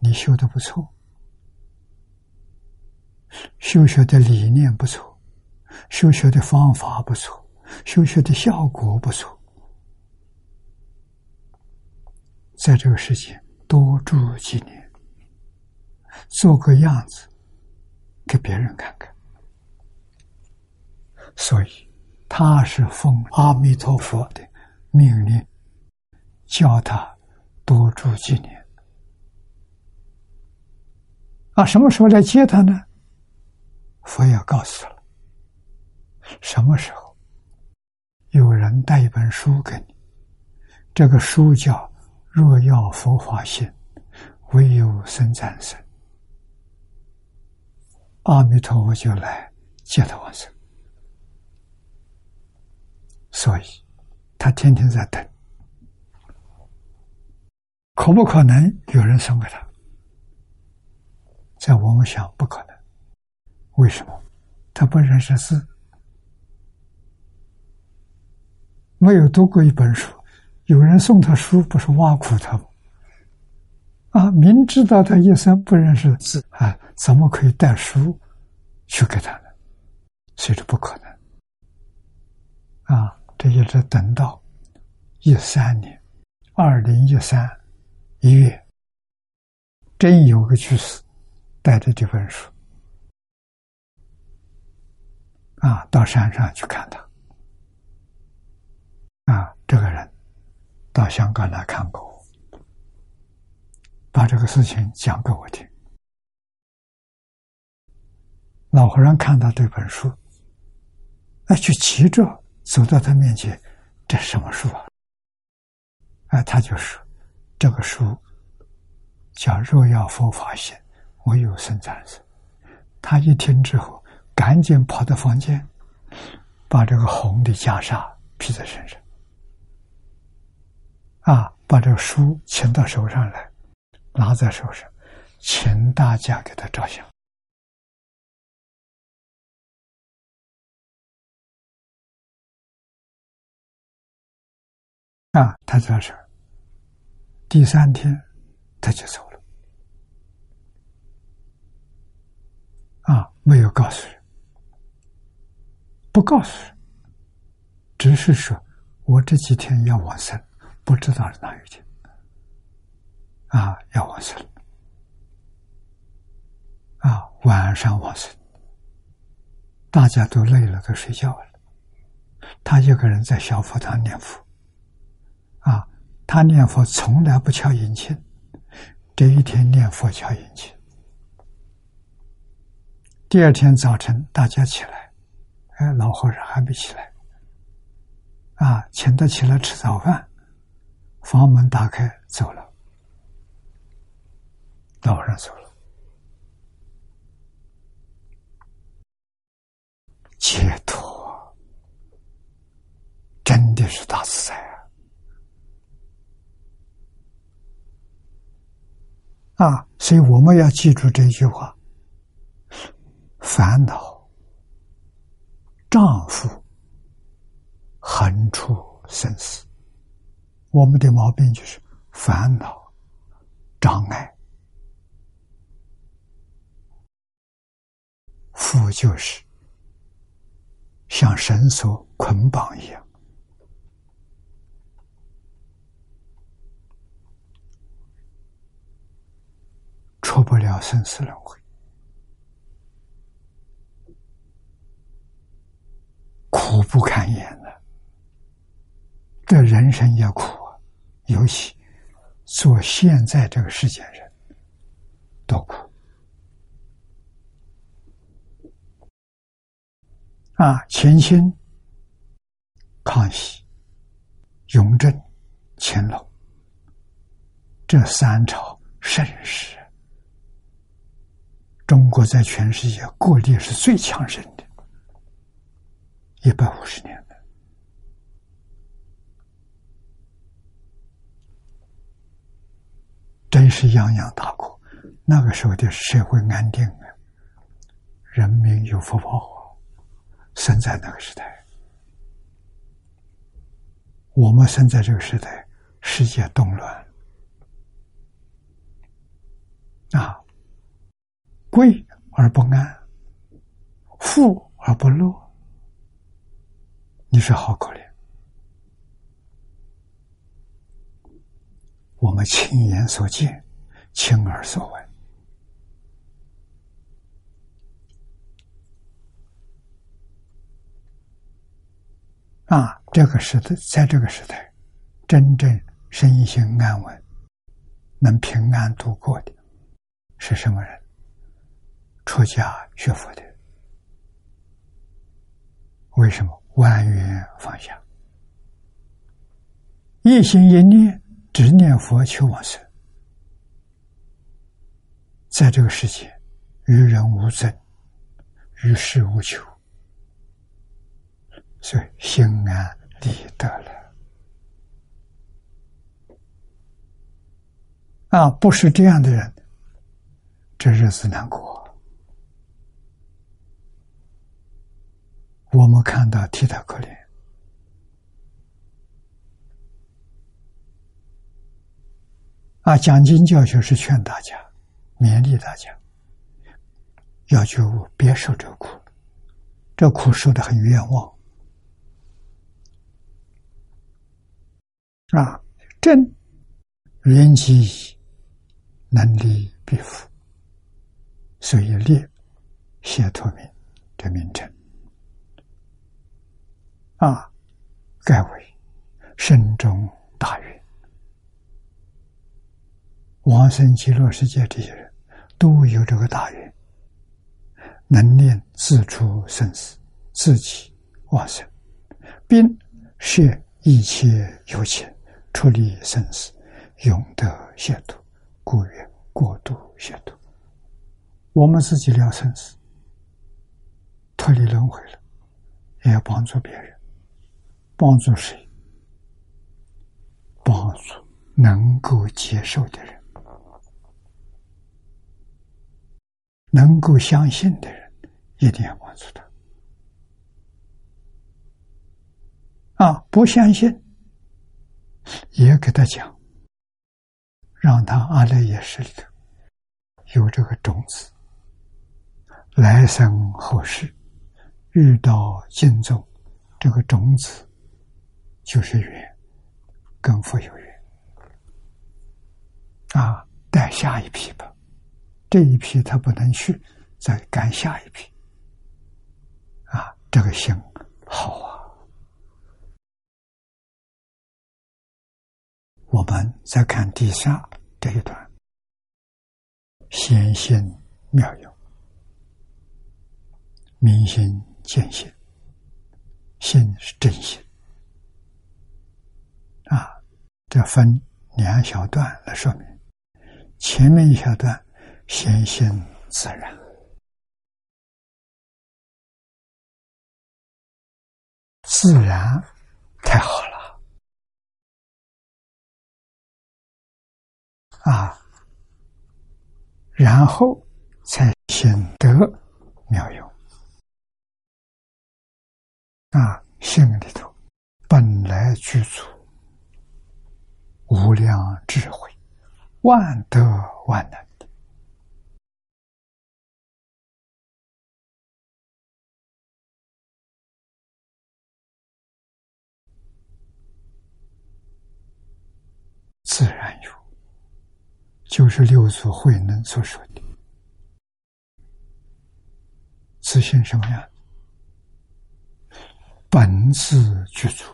S1: 你修的不错，修学的理念不错。”修学的方法不错，修学的效果不错，在这个世界多住几年，做个样子给别人看看。所以他是奉阿弥陀佛的命令，叫他多住几年。啊，什么时候来接他呢？佛要告诉了。什么时候有人带一本书给你？这个书叫《若要佛法性，唯有生战生》。阿弥陀佛就来接他往生，所以他天天在等。可不可能有人送给他？在我们想不可能。为什么？他不认识字。没有读过一本书，有人送他书，不是挖苦他吗？啊，明知道他一生不认识字，啊，怎么可以带书去给他呢？所以说不可能。啊，这一直等到一三年，二零一三一月，真有个居士带着这本书，啊，到山上去看他。啊，这个人到香港来看过我，把这个事情讲给我听。老和尚看到这本书，哎，就急着走到他面前：“这什么书啊？”哎，他就说：“这个书叫《若要佛法行，唯有生战生。”他一听之后，赶紧跑到房间，把这个红的袈裟披在身上。啊，把这个书请到手上来，拿在手上，请大家给他照相。啊，他在这儿。第三天，他就走了。啊，没有告诉人，不告诉人，只是说我这几天要往生。不知道哪一天啊，要往生。啊，晚上往生，大家都累了，都睡觉了。他一个人在小佛堂念佛。啊，他念佛从来不敲引磬，这一天念佛敲引磬。第二天早晨，大家起来，哎，老和尚还没起来，啊，请他起来吃早饭，房门打开，走了，老和尚走了，解脱，真的是大自在啊！啊，所以我们要记住这句话。烦恼，丈夫横出生死。我们的毛病就是烦恼障碍，缚就是像绳索捆绑一样，出不了生死轮回。苦不堪言的，这人生也苦啊！尤其做现在这个世间人，多苦啊！乾清、康熙、雍正、乾隆这三朝盛世，中国在全世界国力是最强盛的。一百五十年的，真是泱泱大国。那个时候的社会安定啊，人民有福报。生在那个时代，我们生在这个时代，世界动乱啊，贵而不安，富而不乐。你说好可怜，我们亲眼所见，亲耳所闻，啊，这个时代，在这个时代，真正身心安稳、能平安度过的，是什么人？出家学佛的。为什么？万缘放下，一心一念只念佛求往生，在这个世界与人无争，与世无求，所以心安理得了。啊，不是这样的人，这日子难过。我们看到替他可怜啊！讲经教学是劝大家、勉励大家，要觉悟，别受这苦，这苦受的很冤枉啊！正缘起能力必福，所以列谢脱名这名称。啊，盖为深中大愿，往生极乐世界这些人都有这个大愿，能念自出生死，自己往生，并摄一切有情，出离生死，永得解脱，故曰过度解脱。我们自己了生死，脱离轮回了，也要帮助别人。帮助谁？帮助能够接受的人，能够相信的人，一定要帮助他。啊，不相信，也给他讲，让他阿赖耶识里头有这个种子，来生后世遇到敬重这个种子。就是缘，跟佛有缘啊！带下一批吧，这一批他不能去，再赶下一批啊！这个心好啊！我们再看底下这一段，显现妙用。明心见性，心是真心。啊。这分两小段来说明。前面一小段，显性自然，自然太好了。啊，然后才显得妙用。啊，心里头本来具足无量智慧，万德万能的，自然有，就是六祖慧能所说的自信什么呀？本自具足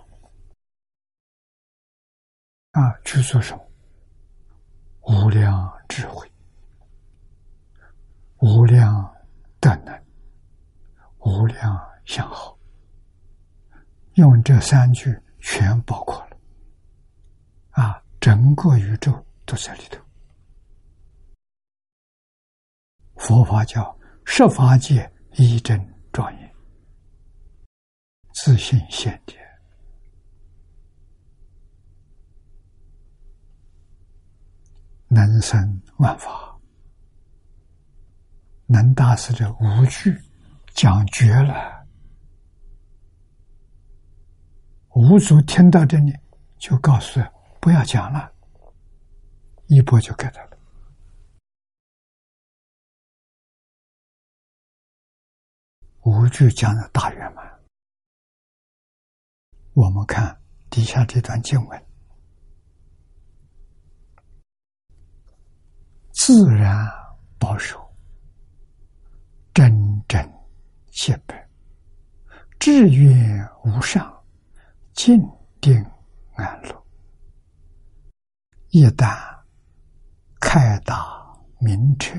S1: 啊，具足什么？无量智慧，无量德能，无量相好，用这三句全包括了啊，整个宇宙都在里头。佛法叫十法界一真庄严。自信现前，能生万法，能大师的无惧讲绝了。五祖听到这里，就告诉不要讲了，一波就给他了。无惧将的大圆满。我们看底下这段经文：自然保守，真真切白，志愿无上，静定安乐。一旦开达明彻，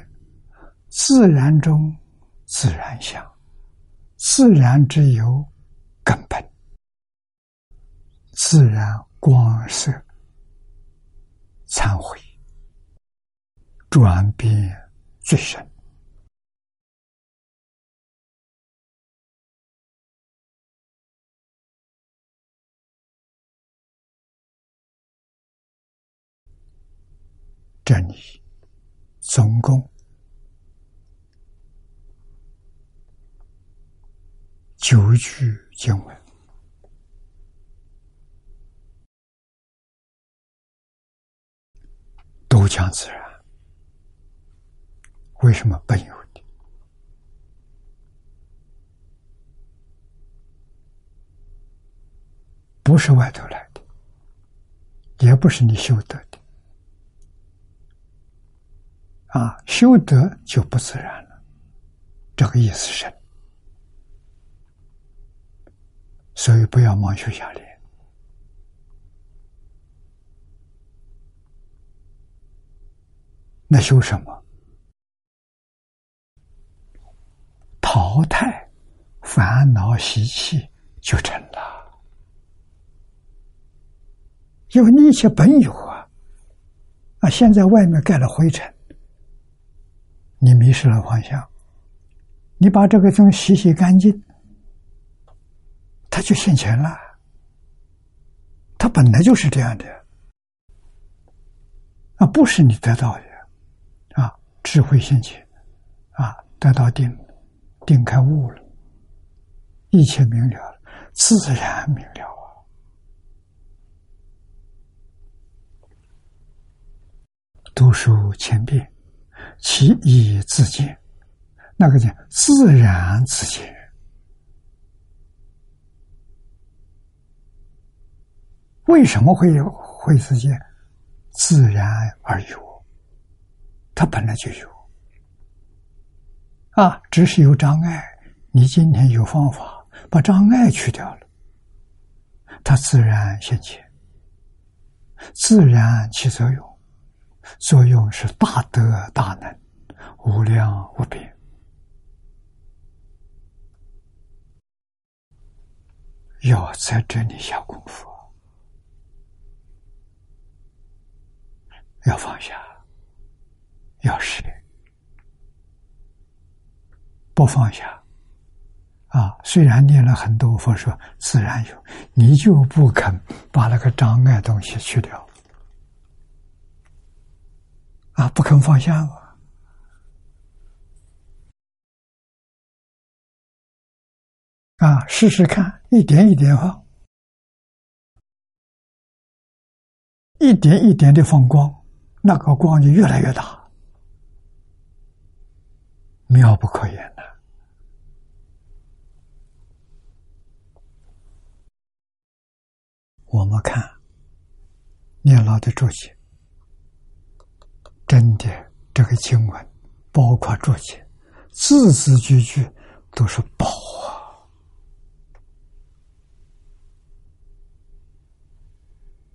S1: 自然中自然相，自然之有根本。自然光色忏悔，转变最深，这里总共九句经文。都讲自然，为什么本有的？不是外头来的，也不是你修得的。啊，修得就不自然了，这个意思是，所以不要盲修下练。那修什么？淘汰烦恼习气就成了，因为你一切本有啊！啊，现在外面盖了灰尘，你迷失了方向。你把这个东西洗洗干净，他就现前了。他本来就是这样的，啊，不是你得到的。啊智慧现前，啊，得到定，定开悟了，一切明了了，自然明了啊。读书千遍，其义自见，那个叫自然自见。为什么会有会自见？自然而有。它本来就有啊，只是有障碍。你今天有方法把障碍去掉了，它自然现前，自然起作用，作用是大德大能，无量无边要在这里下功夫，要放下，要舍，不放下。啊，虽然念了很多佛说自然有，你就不肯把那个障碍东西去掉，啊，不肯放下嘛。啊，试试看，一点一点放，一点一点的放光，那个光就越来越大，妙不可言的。我们看念老的注解，真的这个经文，包括注解，字字句句都是宝啊。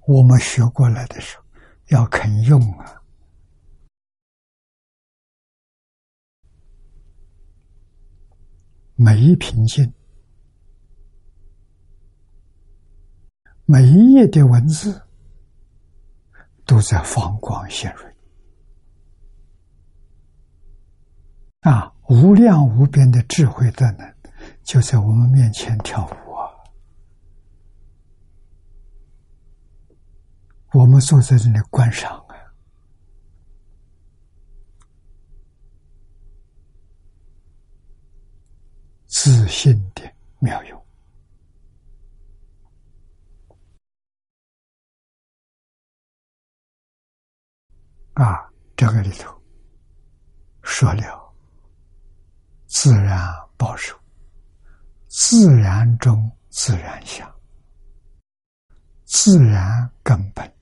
S1: 我们学过来的时候，要肯用啊！每一品经，每一页的文字，都在放光显锐啊！无量无边的智慧的能，就在我们面前跳舞。我们坐在这里观赏啊，自信的妙用啊！这个里头说了，自然保守，自然中自然相，自然根本。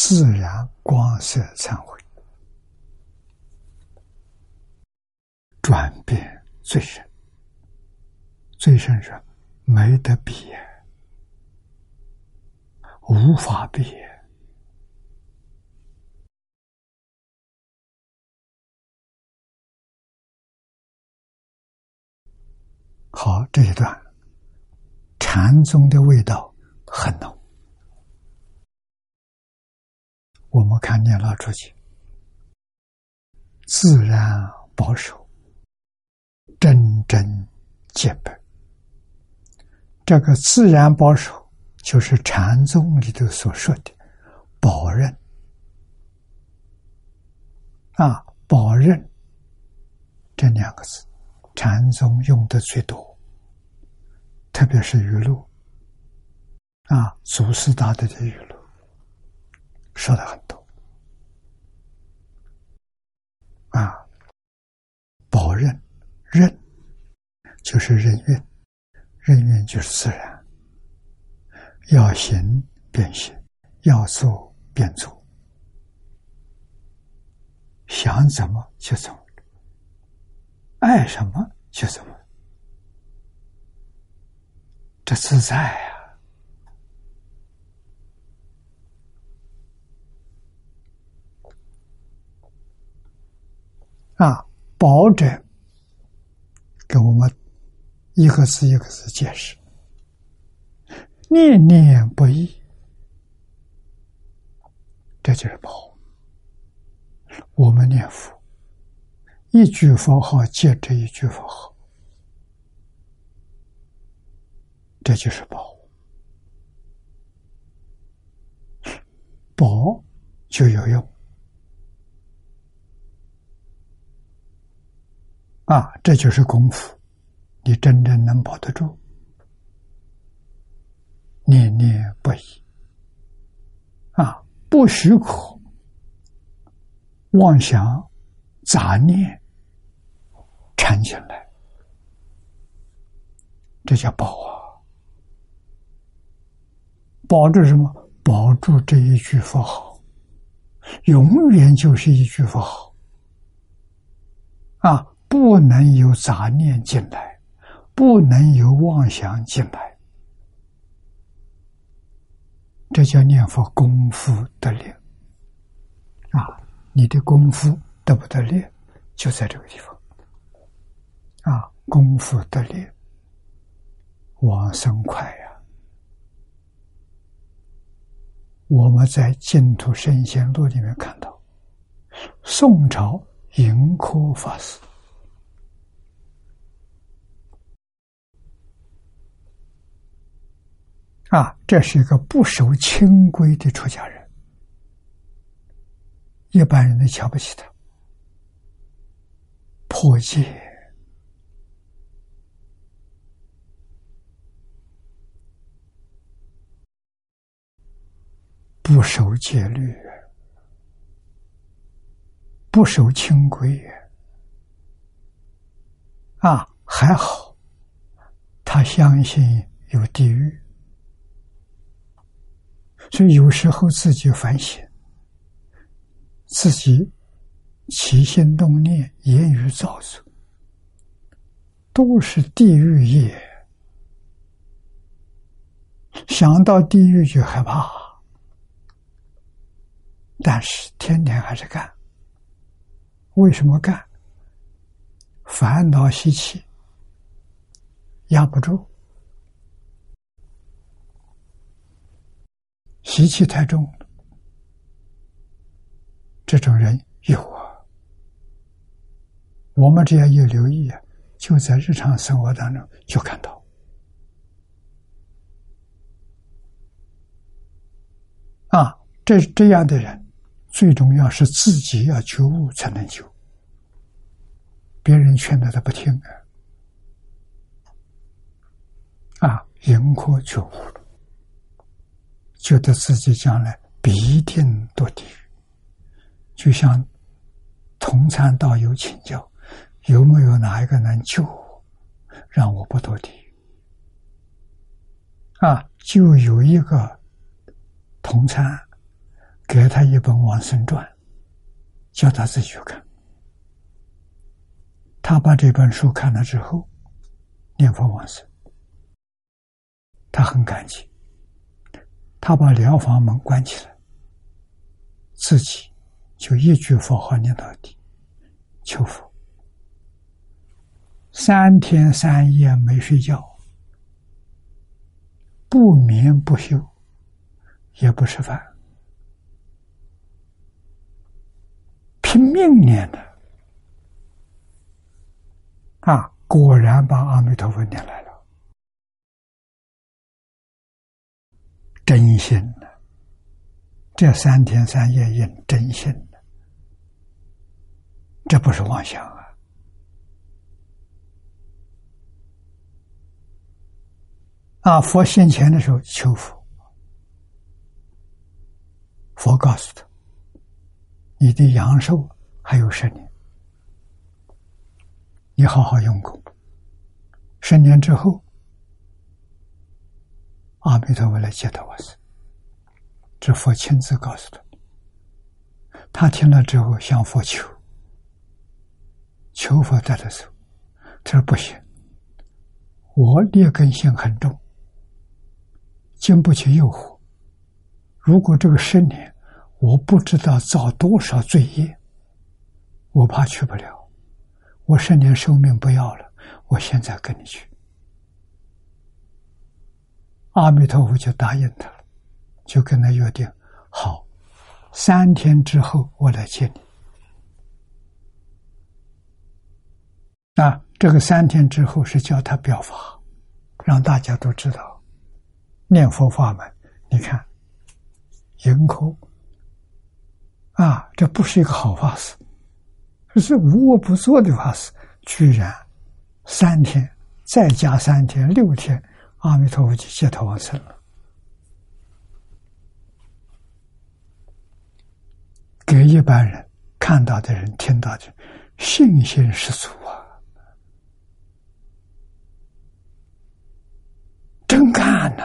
S1: 自然光色忏悔，转变最深，最深是没得比，无法比。好，这一段禅宗的味道很浓。我们看念老出去，自然保守，真真洁白。这个自然保守，就是禅宗里头所说的“保任”啊，“保任”这两个字，禅宗用的最多，特别是语录啊，祖师大德的语录。说的很多啊，保任任就是任运，任运就是自然，要行便行，要做便做，想怎么就怎么，爱什么就怎么，这自在。啊，保者给我们一个字一个字解释，念念不易，这就是保。我们念佛，一句佛号接着一句佛号，这就是保。保就有用。啊，这就是功夫，你真正能保得住，念念不已，啊，不许可妄想杂念缠进来，这叫保啊！保住什么？保住这一句佛号，永远就是一句佛号啊！不能有杂念进来，不能有妄想进来，这叫念佛功夫得力啊！你的功夫得不得力，就在这个地方啊！功夫得力，往生快呀！我们在《净土圣贤录》里面看到，宋朝盈科法师啊，这是一个不守清规的出家人，一般人都瞧不起他，破戒。不守戒律，不守清规，啊，还好，他相信有地狱，所以有时候自己反省，自己起心动念、言语造作，都是地狱业，想到地狱就害怕。但是天天还是干，为什么干？烦恼习气压不住，习气太重。这种人有啊，我们只要有留意啊，就在日常生活当中就看到啊，这这样的人。最重要是自己要觉悟才能救，别人劝他他不听啊！啊，迎合觉悟了，觉得自己将来必定堕地狱。就像同参道友请教，有没有哪一个能救我，让我不堕地狱？啊，就有一个同参。给他一本《往生传》，叫他自己去看。他把这本书看了之后，念佛往生。他很感激。他把疗房门关起来，自己就一句佛号念到底，求佛。三天三夜没睡觉，不眠不休，也不吃饭。拼命念的啊，果然把阿弥陀佛念来了，心的。这三天三夜印真心的，这不是妄想啊！啊，佛现前的时候求佛，佛告诉他。你的阳寿还有十年，你好好用功。十年之后，阿弥陀佛来接他我死。这佛亲自告诉他，他听了之后向佛求，求佛带他走。他说不行，我劣根性很重，经不起诱惑。如果这个十年，我不知道造多少罪业，我怕去不了。我十年寿命不要了，我现在跟你去。阿弥陀佛就答应他了，就跟他约定好，三天之后我来接你。那这个三天之后是叫他表法，让大家都知道念佛法门。你看，迎口。啊，这不是一个好法事，这是无恶不作的法事。居然三天再加三天，六天，阿弥陀佛就接他往生了，给一般人看到的人听到的信心十足啊，真干呐！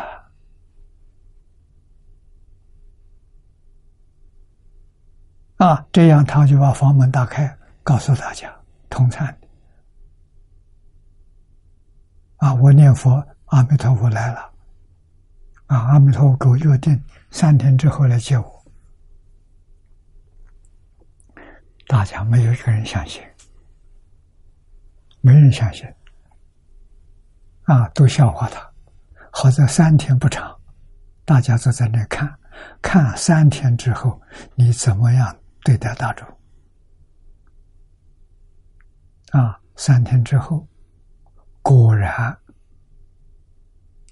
S1: 啊，这样他就把房门打开，告诉大家同参的。啊，我念佛，阿弥陀佛来了。啊，阿弥陀佛给我约定三天之后来接我。大家没有一个人相信，没人相信。啊，都笑话他。好在三天不长，大家都在那看，看三天之后你怎么样对待大众。啊，三天之后，果然，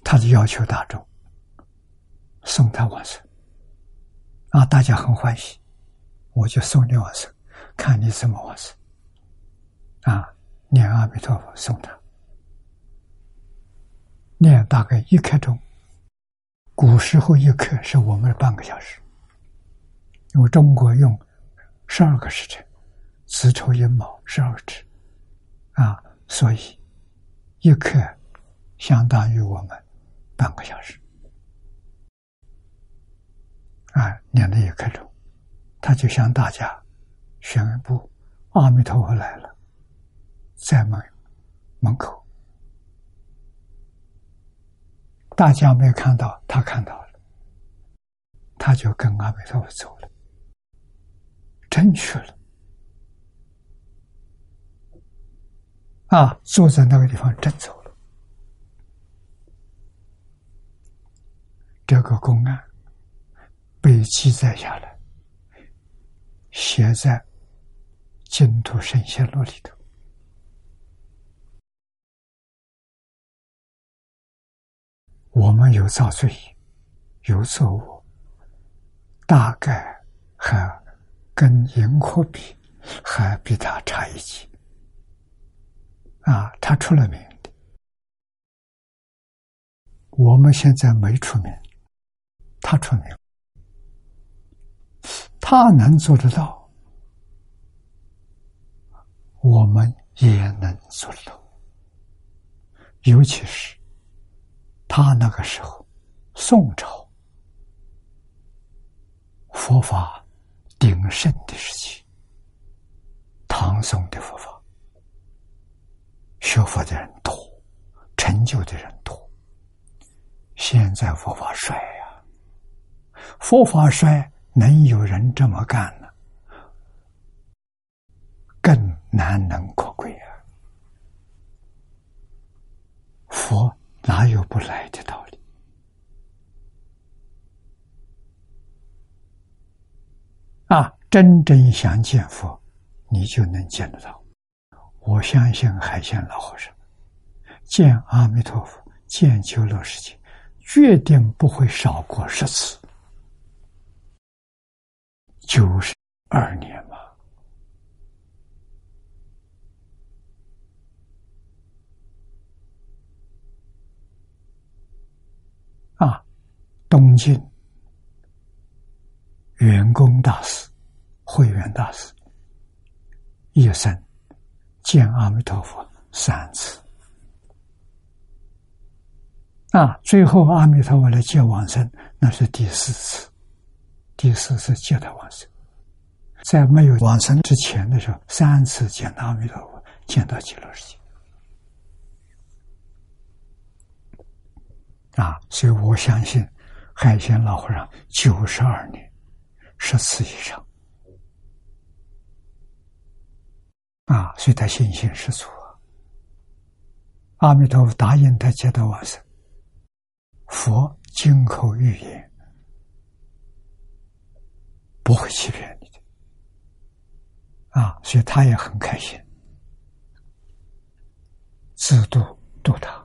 S1: 他就要求大众送他往生。啊，大家很欢喜，我就送你往生，看你怎么往生。啊，念阿弥陀佛送他，念大概一刻钟。古时候一刻是我们的半个小时，因为中国用十二个时辰，子丑寅卯十二个时。啊，所以一刻相当于我们半个小时。啊，念了一刻钟，他就向大家宣布：“阿弥陀佛来了，在门门口。”大家没有看到，他看到了，他就跟阿弥陀佛走了，真去了。啊，坐在那个地方真走了。这个公案被记载下来，写在《净土神仙录》里头。我们有造罪，有错误，大概还跟银河比，还比他差一级。啊，他出了名的，我们现在没出名，他出名，他能做得到，我们也能做到。尤其是他那个时候，宋朝佛法鼎盛的时期，唐宋的佛法。学佛的人多，成就的人多。现在佛法衰呀，佛法衰，能有人这么干呢？更难能可贵啊！佛哪有不来的道理？啊，真正想见佛，你就能见得到。我相信海鲜老和尚见阿弥陀佛、见九乐世界，决定不会少过十次。九十二年嘛，啊，东晋圆工大师、慧远大师一生。见阿弥陀佛三次，啊，最后阿弥陀佛来接往生，那是第四次，第四次接他往生，在没有往生之前的时候，三次见阿弥陀佛，见到极乐世界，啊，所以我相信海鲜老和尚九十二年十次以上。啊，所以他信心十足。阿弥陀佛答应他接到往生，佛金口玉言，不会欺骗你的。啊，所以他也很开心，自度度他，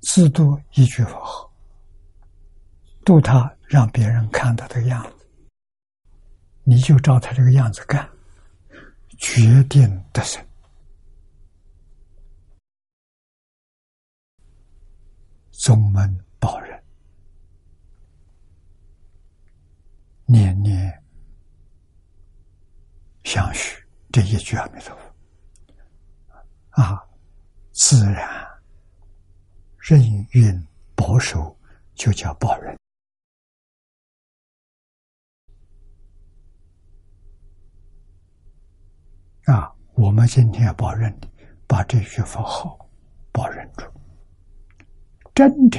S1: 自度一句佛号，度他让别人看到这个样子，你就照他这个样子干。决定得胜，宗门保人，念念相许这一句阿弥陀佛，啊，自然任运保守，就叫保人。啊，我们今天要保任的，把这句佛号保任住，真的，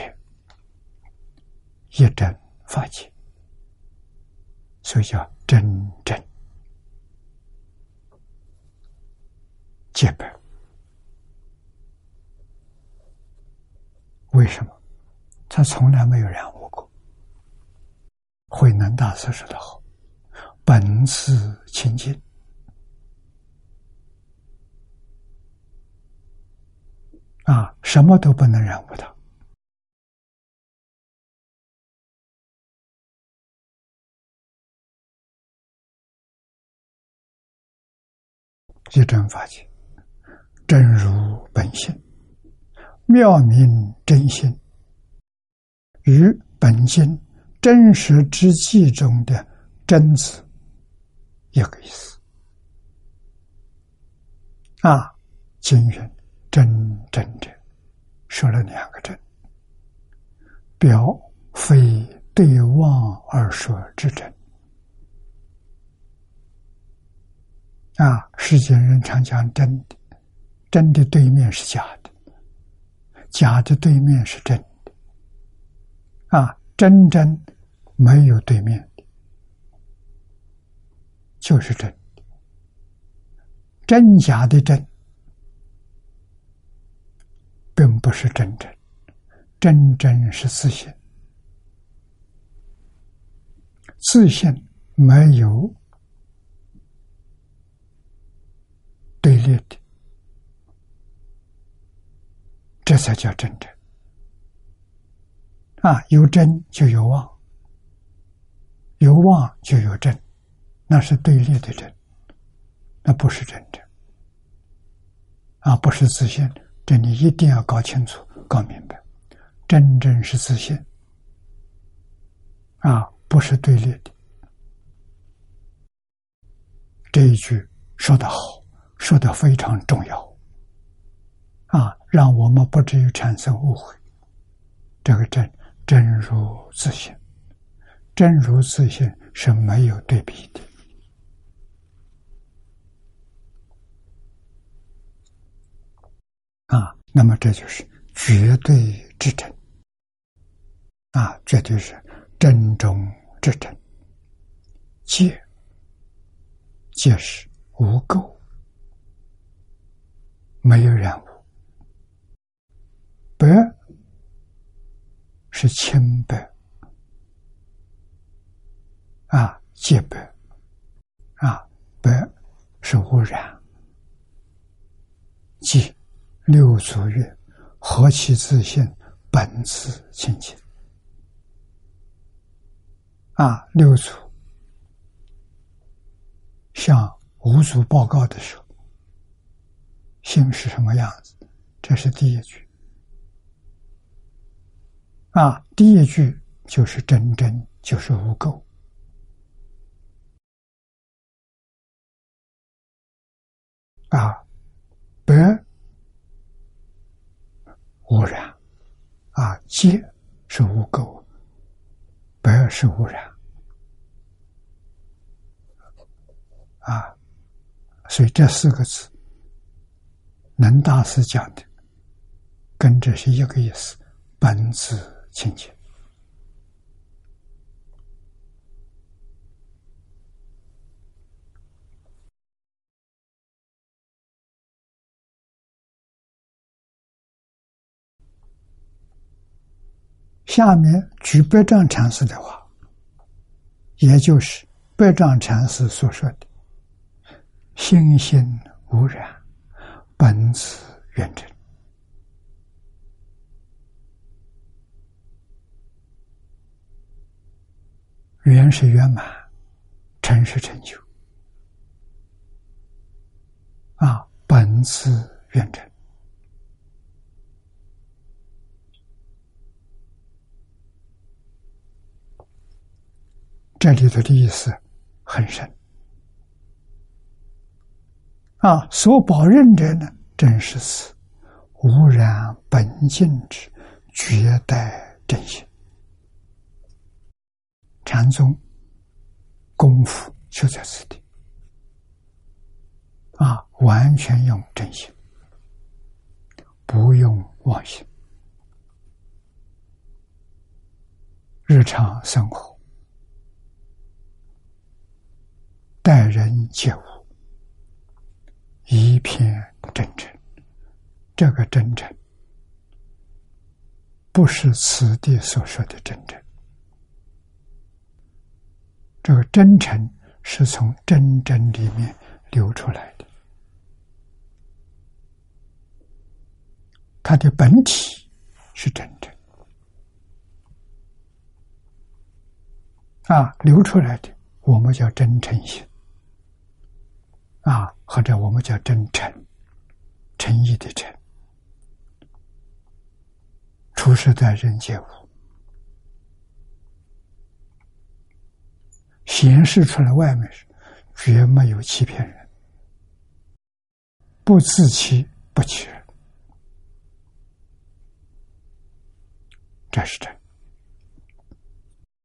S1: 一真发起，所以叫真正结拜。为什么？他从来没有染污过。慧能大师说的好：“本自清净，啊，什么都不能染污它。”一真法界，真如本性，妙明真心，与本经真实之际中的真字一个意思。啊，经云真真者，说了两个真，表非对望而说之真。啊，世间人常讲真的，真的对面是假的，假的对面是真的。啊，真真没有对面的，就是真的。真假的真，并不是真正，真正是自信，自信没有。对立的，这才叫真正。啊！有真就有妄，有妄就有真，那是对立的真，那不是真正。啊，不是自信，这你一定要搞清楚、搞明白。真正是自信，啊，不是对立的。这一句说得好。说的非常重要，啊，让我们不至于产生误会。这个真真如自信，真如自信是没有对比的，啊，那么这就是绝对之真，啊，绝对是真中之真，戒戒是无垢。没有染污，白是清白。啊，洁白。啊，白是污染，即六祖曰：“何其自信，本自清净。”啊，六祖向五祖报告的时候。心是什么样子？这是第一句啊！第一句就是真真，就是无垢啊，白污染啊，戒是污垢，白是污染啊，所以这四个字。能大师讲的，跟这是一个意思，本质清净。下面举百丈禅师的话，也就是百丈禅师所说的“心心无染”。本自圆成，圆是圆满，成是成就。啊，本自圆成，这里头的意思很深。啊，所保任者呢，正是此无染本净之绝代真心。禅宗功夫就在此地，啊，完全用真心，不用妄心，日常生活待人接物。一片真诚，这个真诚。不是此地所说的真诚，这个真诚是从真真里面流出来的，它的本体是真诚。啊，流出来的我们叫真诚心。啊，或者我们叫真诚，诚意的诚，出世在人间无。显示出来，外面是绝没有欺骗人，不自欺不欺人，这是真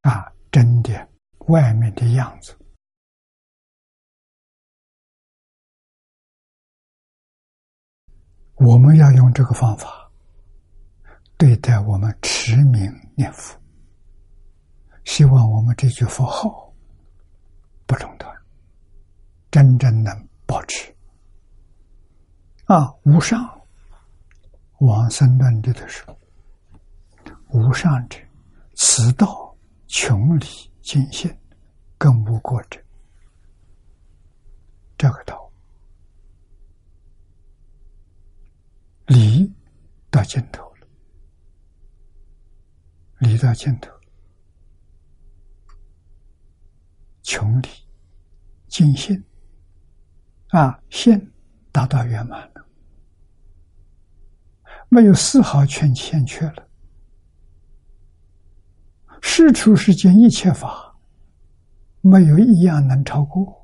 S1: 啊！真的，外面的样子，我们要用这个方法对待我们持名念佛，希望我们这句佛号。不中断，真正能保持啊！无上往生论里的说，无上者，此道穷理尽现，更无过者。这个道理到尽头了，理到尽头。穷理尽性啊，性达到圆满了，没有丝毫欠欠缺了。世出世间一切法，没有一样能超过，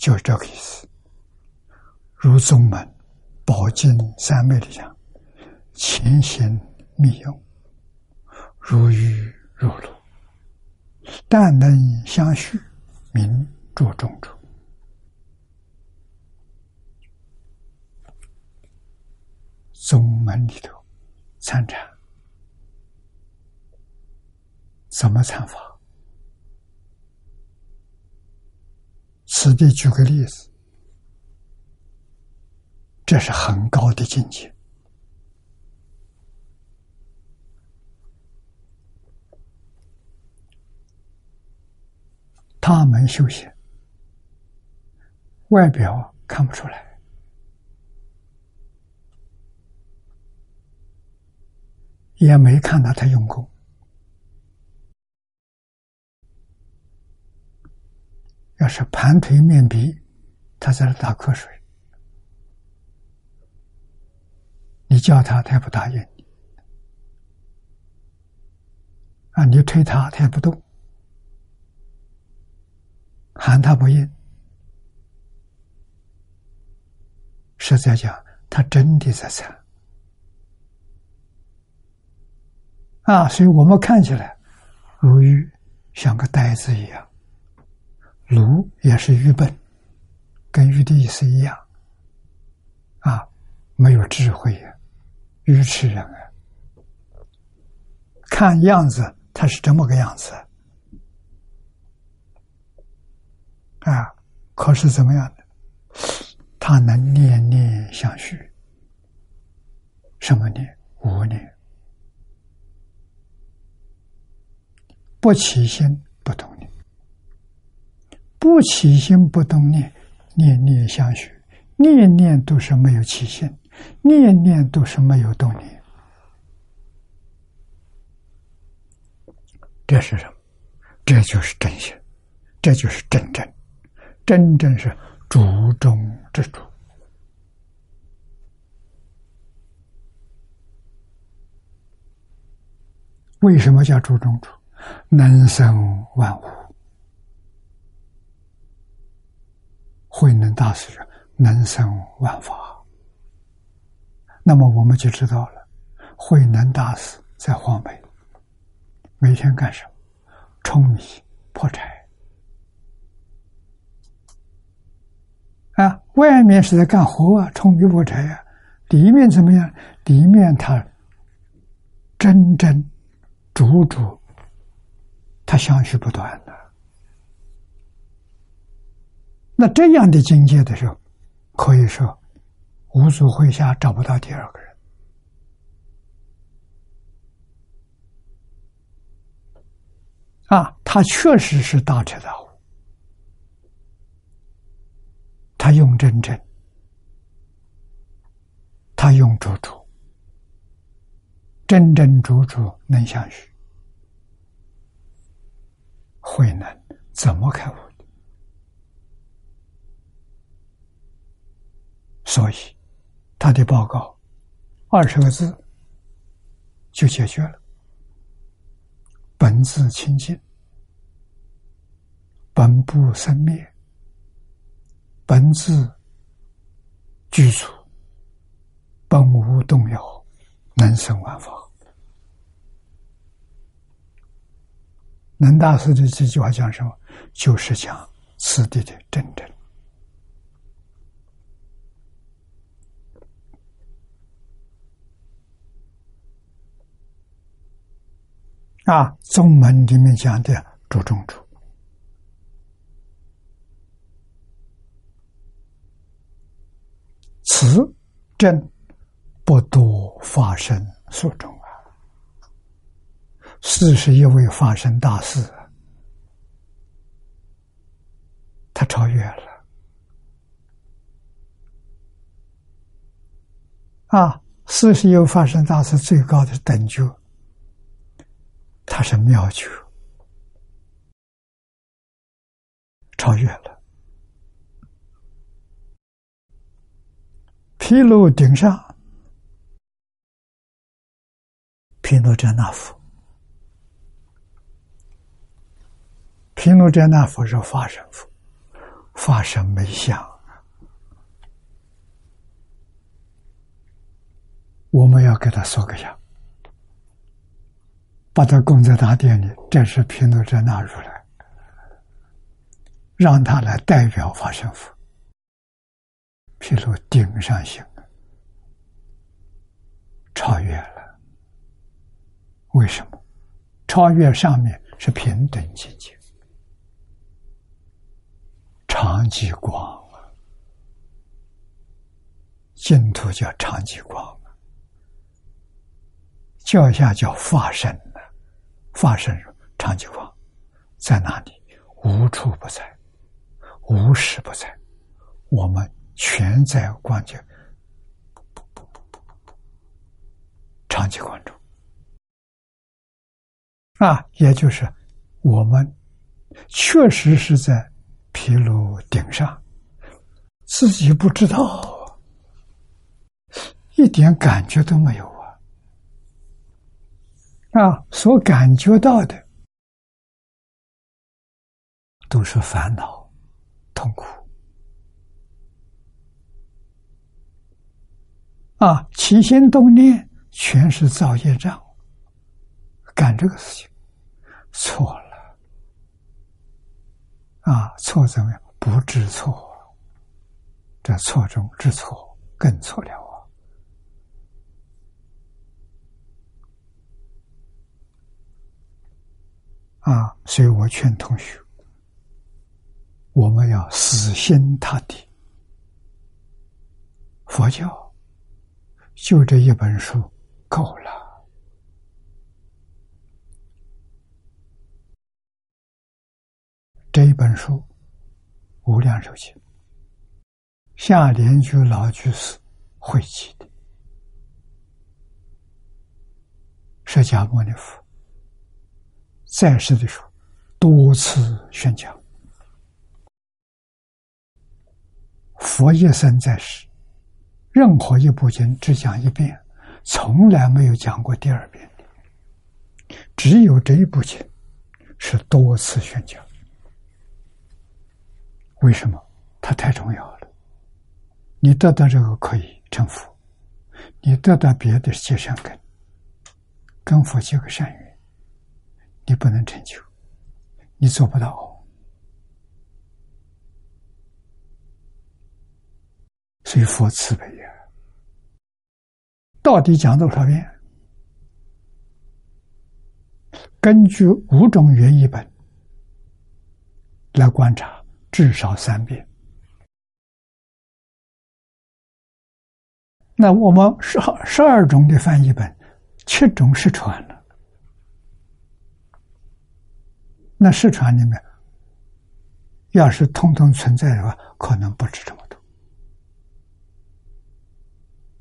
S1: 就是这个意思。如宗门宝经三昧里讲，前行。密用，如雨如露，但能相续，名著中处。宗门里头参禅，怎么参法？此地举个例子，这是很高的境界。他们修行，外表看不出来，也没看到他用功。要是盘腿面壁，他在那打瞌睡，你叫他，他也不答应；啊，你推他，他也不动。喊他不应，实在讲，他真的在参啊！所以我们看起来，如玉像个呆子一样，如也是愚笨，跟愚的意思一样啊，没有智慧呀，愚痴人啊！看样子，他是这么个样子。啊！可是怎么样？他能念念相续，什么念？无念，不起心不动念，不起心不动念，念念相续，念念都是没有起心，念念都是没有动念。这是什么？这就是真心，这就是真正。真正是主中之主。为什么叫主中主？能生万物。慧能大师说：“能生万法。”那么我们就知道了，慧能大师在黄梅每天干什么？舂米、破柴。啊，外面是在干活啊，冲米破柴啊，里面怎么样？里面他真真主主，他相续不断的。那这样的境界的时候，可以说五祖会下找不到第二个人。啊，他确实是大彻大悟，他用真正，他用主主，真真主主能相许，慧能怎么开悟？所以他的报告二十个字就解决了。本自清净，本不生灭，本自具足，本无动摇，能生万法。能大师的这句话讲什么？就是讲此地的真正。啊，宗门里面讲的主中主，此正不多发生所中啊。四十一位发生大事，他超越了啊！四十一位发生大事最高的等级。他是妙觉，超越了。毗卢顶上，毗卢遮那佛，毗卢遮那佛是法身佛，法身没相，我们要给他说个相。把他供在大殿里，这是毗卢遮那如来，让他来代表法身佛。毗卢顶上行，超越了。为什么？超越上面是平等境界，长极光啊，净土叫长极光啊，教下叫法身。发生长久光在哪里？无处不在，无时不在，我们全在光界长期关注啊，也就是我们确实是在毗卢顶上，自己不知道，一点感觉都没有。啊，所感觉到的都是烦恼、痛苦。啊，起心动念全是造业障，干这个事情错了。啊，错怎么样？不知错，这错中知错，更错了。啊，所以我劝同学，我们要死心塌地。佛教就这一本书够了。这一本书《无量寿经》，下莲居老居士汇集的，释迦牟尼佛。在世的时候，多次宣讲。佛一生在世，任何一部经只讲一遍，从来没有讲过第二遍只有这一部经是多次宣讲。为什么？它太重要了。你得到这个可以成佛，你得到别的结善根，跟佛结个善缘。你不能成就，你做不到，所以佛慈悲呀。到底讲多少遍？根据五种原译本来观察，至少三遍。那我们十十二种的翻译本，七种失传了。那市场里面，要是通通存在的话，可能不止这么多。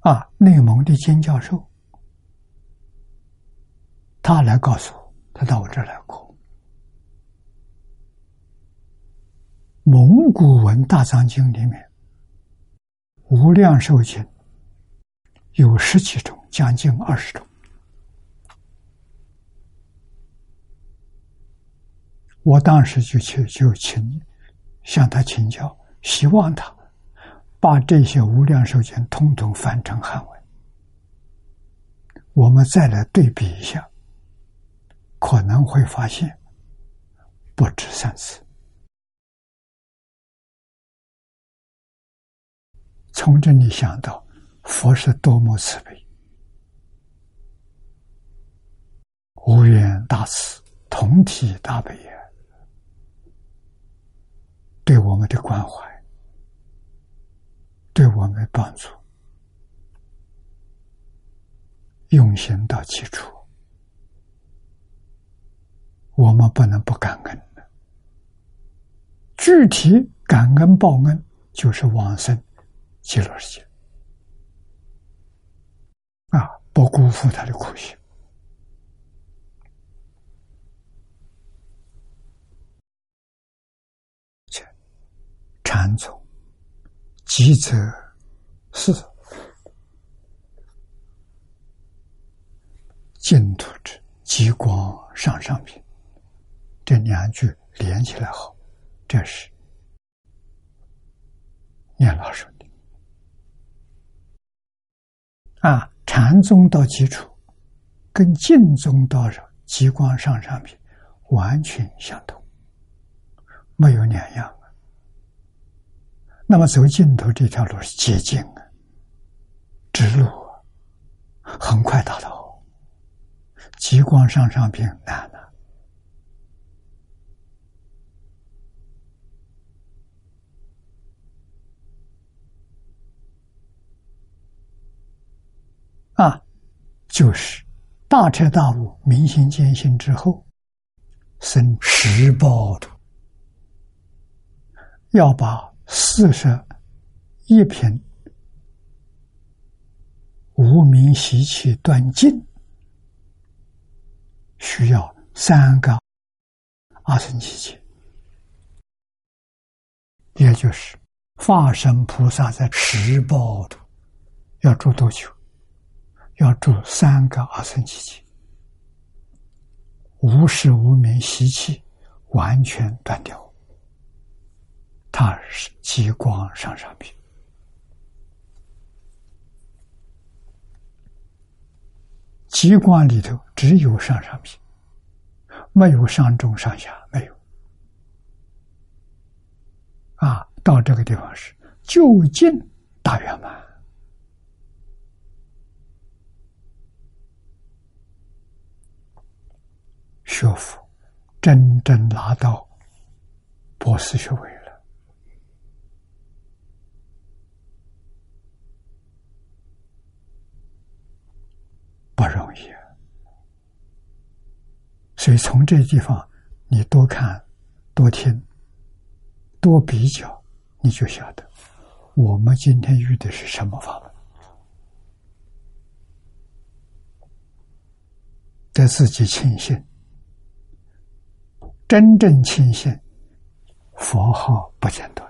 S1: 啊，内蒙的金教授，他来告诉我，他到我这儿来过。蒙古文大藏经里面，无量寿经有十几种，将近二十种。我当时就去就请向他请教，希望他把这些无量寿经统统翻成汉文，我们再来对比一下，可能会发现不止三次。从这里想到，佛是多么慈悲、无缘大慈、同体大悲呀！对我们的关怀，对我们的帮助，用心到基础，我们不能不感恩的。具体感恩报恩，就是往生。极乐世界啊，不辜负他的苦心。禅宗积则是净土之极光上上品，这两句连起来好，这是念老师。啊，禅宗到基础，跟净宗到极光上上品完全相同，没有两样。那么走净土这条路是捷径啊，直路，很快达到。极光上上品难了。啊，就是大彻大悟、明心见性之后，生十报土，要把四十一品无名习气断尽，需要三个阿僧祇劫，也就是化身菩萨在十报度要住多久？要住三个阿僧祇劫，无始无明习气完全断掉，它是极光上上品。极光里头只有上上品，没有上中上下，没有。啊，到这个地方是就近大圆满。学佛，真正拿到博士学位了，不容易。所以从这地方，你多看、多听、多比较，你就晓得我们今天遇的是什么法门，得自己庆幸。真正清醒，佛号不间断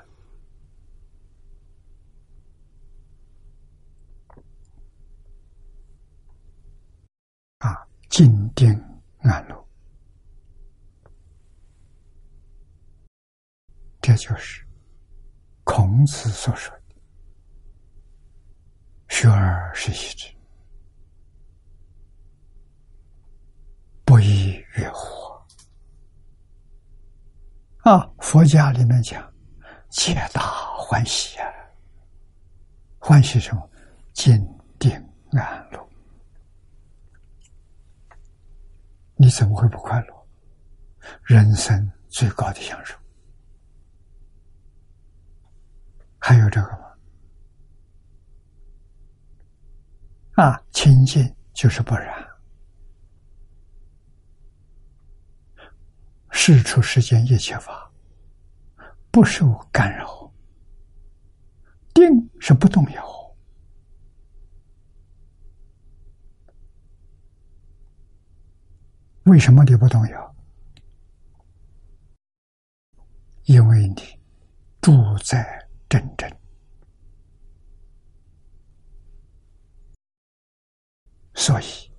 S1: 啊，静定安乐，这就是孔子所说的“学而时习之，不亦乐乎”。啊，佛家里面讲，皆大欢喜啊！欢喜什么？坚定安乐。你怎么会不快乐？人生最高的享受，还有这个吗？啊，清净就是不然。事出世间一切法，不受干扰，定是不动摇。为什么你不动摇？因为你住在真正，所以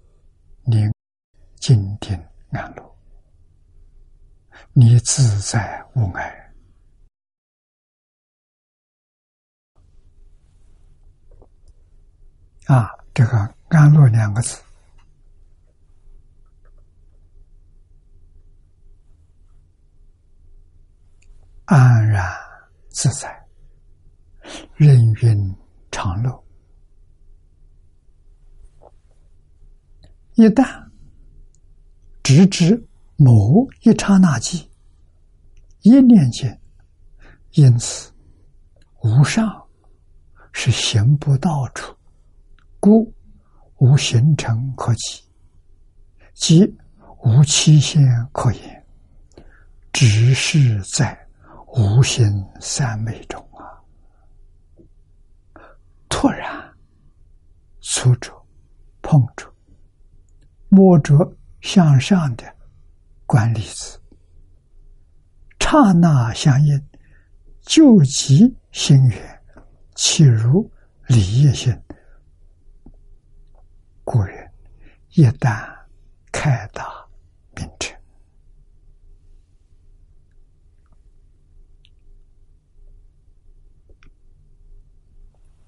S1: 你静定安乐，你自在无碍啊！这个“安乐”两个字。安然自在，人云长乐。一旦直至某一刹那间，一念间，因此无上是行不到处，故无形成可及，即无期限可言，只是在。无心三昧中啊，突然触着、碰着、摸着向上的观粒子，刹那相应，救急心源，岂如理业心？故人一旦开达明彻。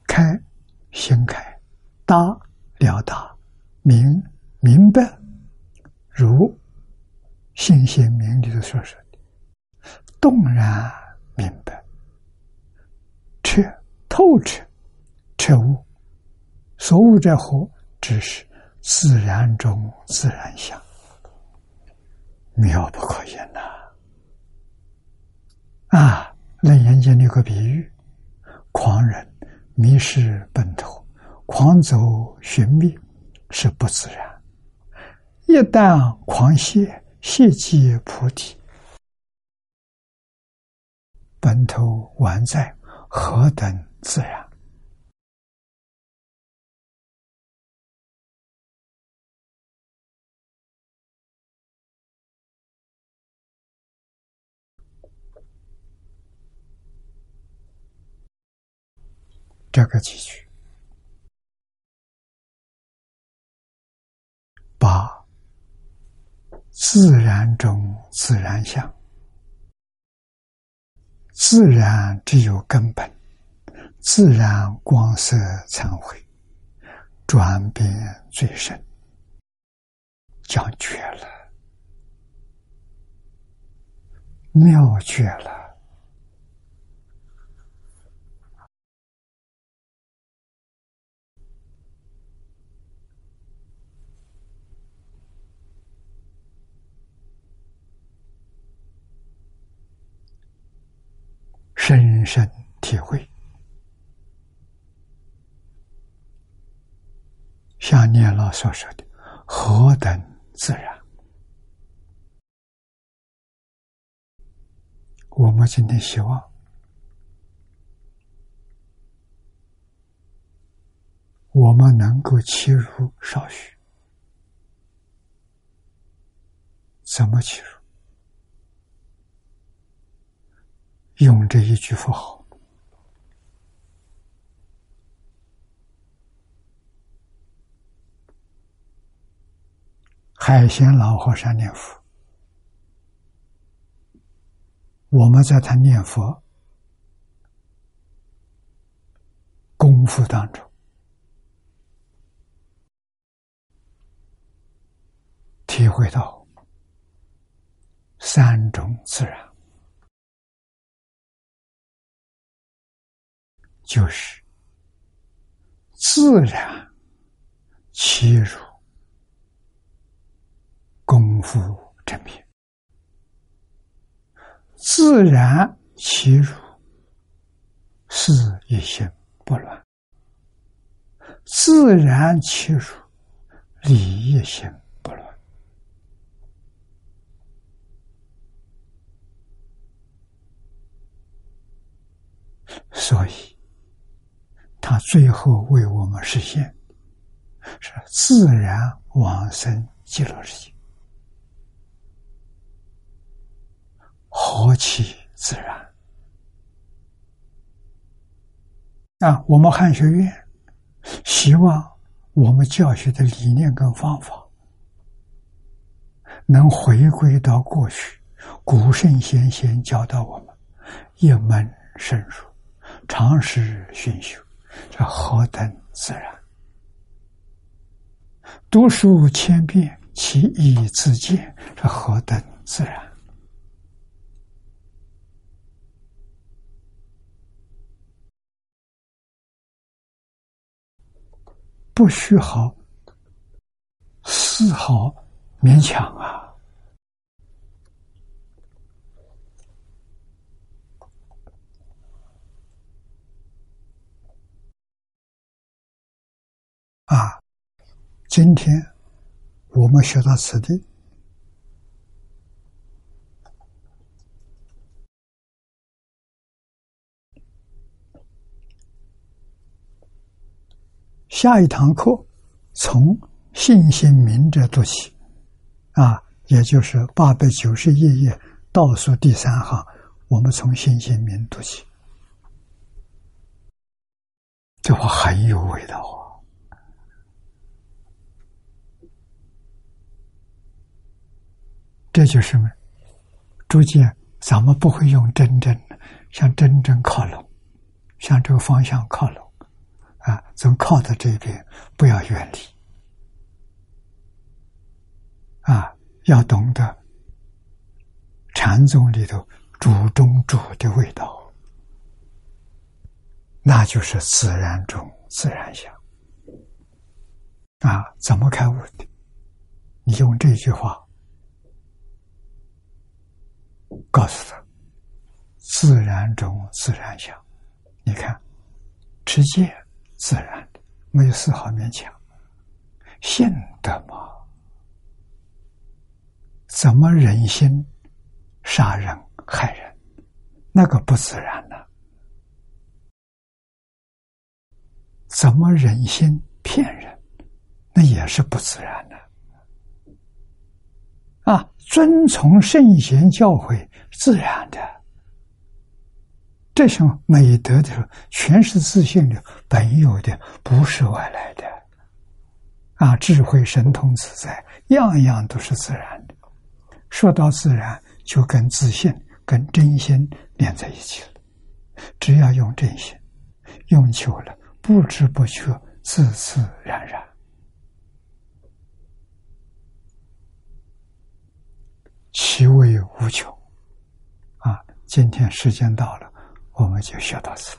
S1: 开，心开，达了达，明明白，如信心明里的所说的，动然明白，彻透彻，彻悟，所悟者何？只是自然中自然相，妙不可言呐！啊，楞严经有个比喻，狂人。迷失奔头，狂走寻觅是不自然；一旦狂泄，泄即菩提，本头完在，何等自然？这个几句，把自然中自然相，自然只有根本，自然光色参会，转变最深，讲绝了，妙绝了。深深体会，像念老所说的，何等自然！我们今天希望，我们能够切入少许，怎么切入？用这一句符号，海鲜老和尚念佛，我们在他念佛功夫当中，体会到三种自然。就是自然其如功夫真品。自然其如是一心不乱。自然其如，理一心不乱。所以。他最后为我们实现是自然往生极乐世界，何其自然！啊，我们汉学院希望我们教学的理念跟方法能回归到过去古圣先贤教导我们一门深入。常识熏修，这何等自然！读书千遍，其义自见，这何等自然！不需好丝毫勉强啊！啊，今天我们学到此地，下一堂课从信心明者读起，啊，也就是八百九十一页倒数第三行，我们从信心明读起，这话很有味道啊。这就是么？逐渐咱们不会用真正向真正靠拢，向这个方向靠拢，啊，从靠的这边不要远离，啊，要懂得禅宗里头主中主的味道，那就是自然中自然相，啊，怎么开悟的？你用这句话。告诉他，自然中自然相，你看，直接自然的，没有丝毫勉强，信得吗？怎么忍心杀人害人？那个不自然呢？怎么忍心骗人？那也是不自然的。啊，遵从圣贤教诲，自然的。这种美德的，全是自信的、本有的，不是外来的。啊，智慧、神通、自在，样样都是自然的。说到自然，就跟自信、跟真心连在一起了。只要用真心，用久了，不知不觉，自自然然。其味无穷，啊！今天时间到了，我们就学到此。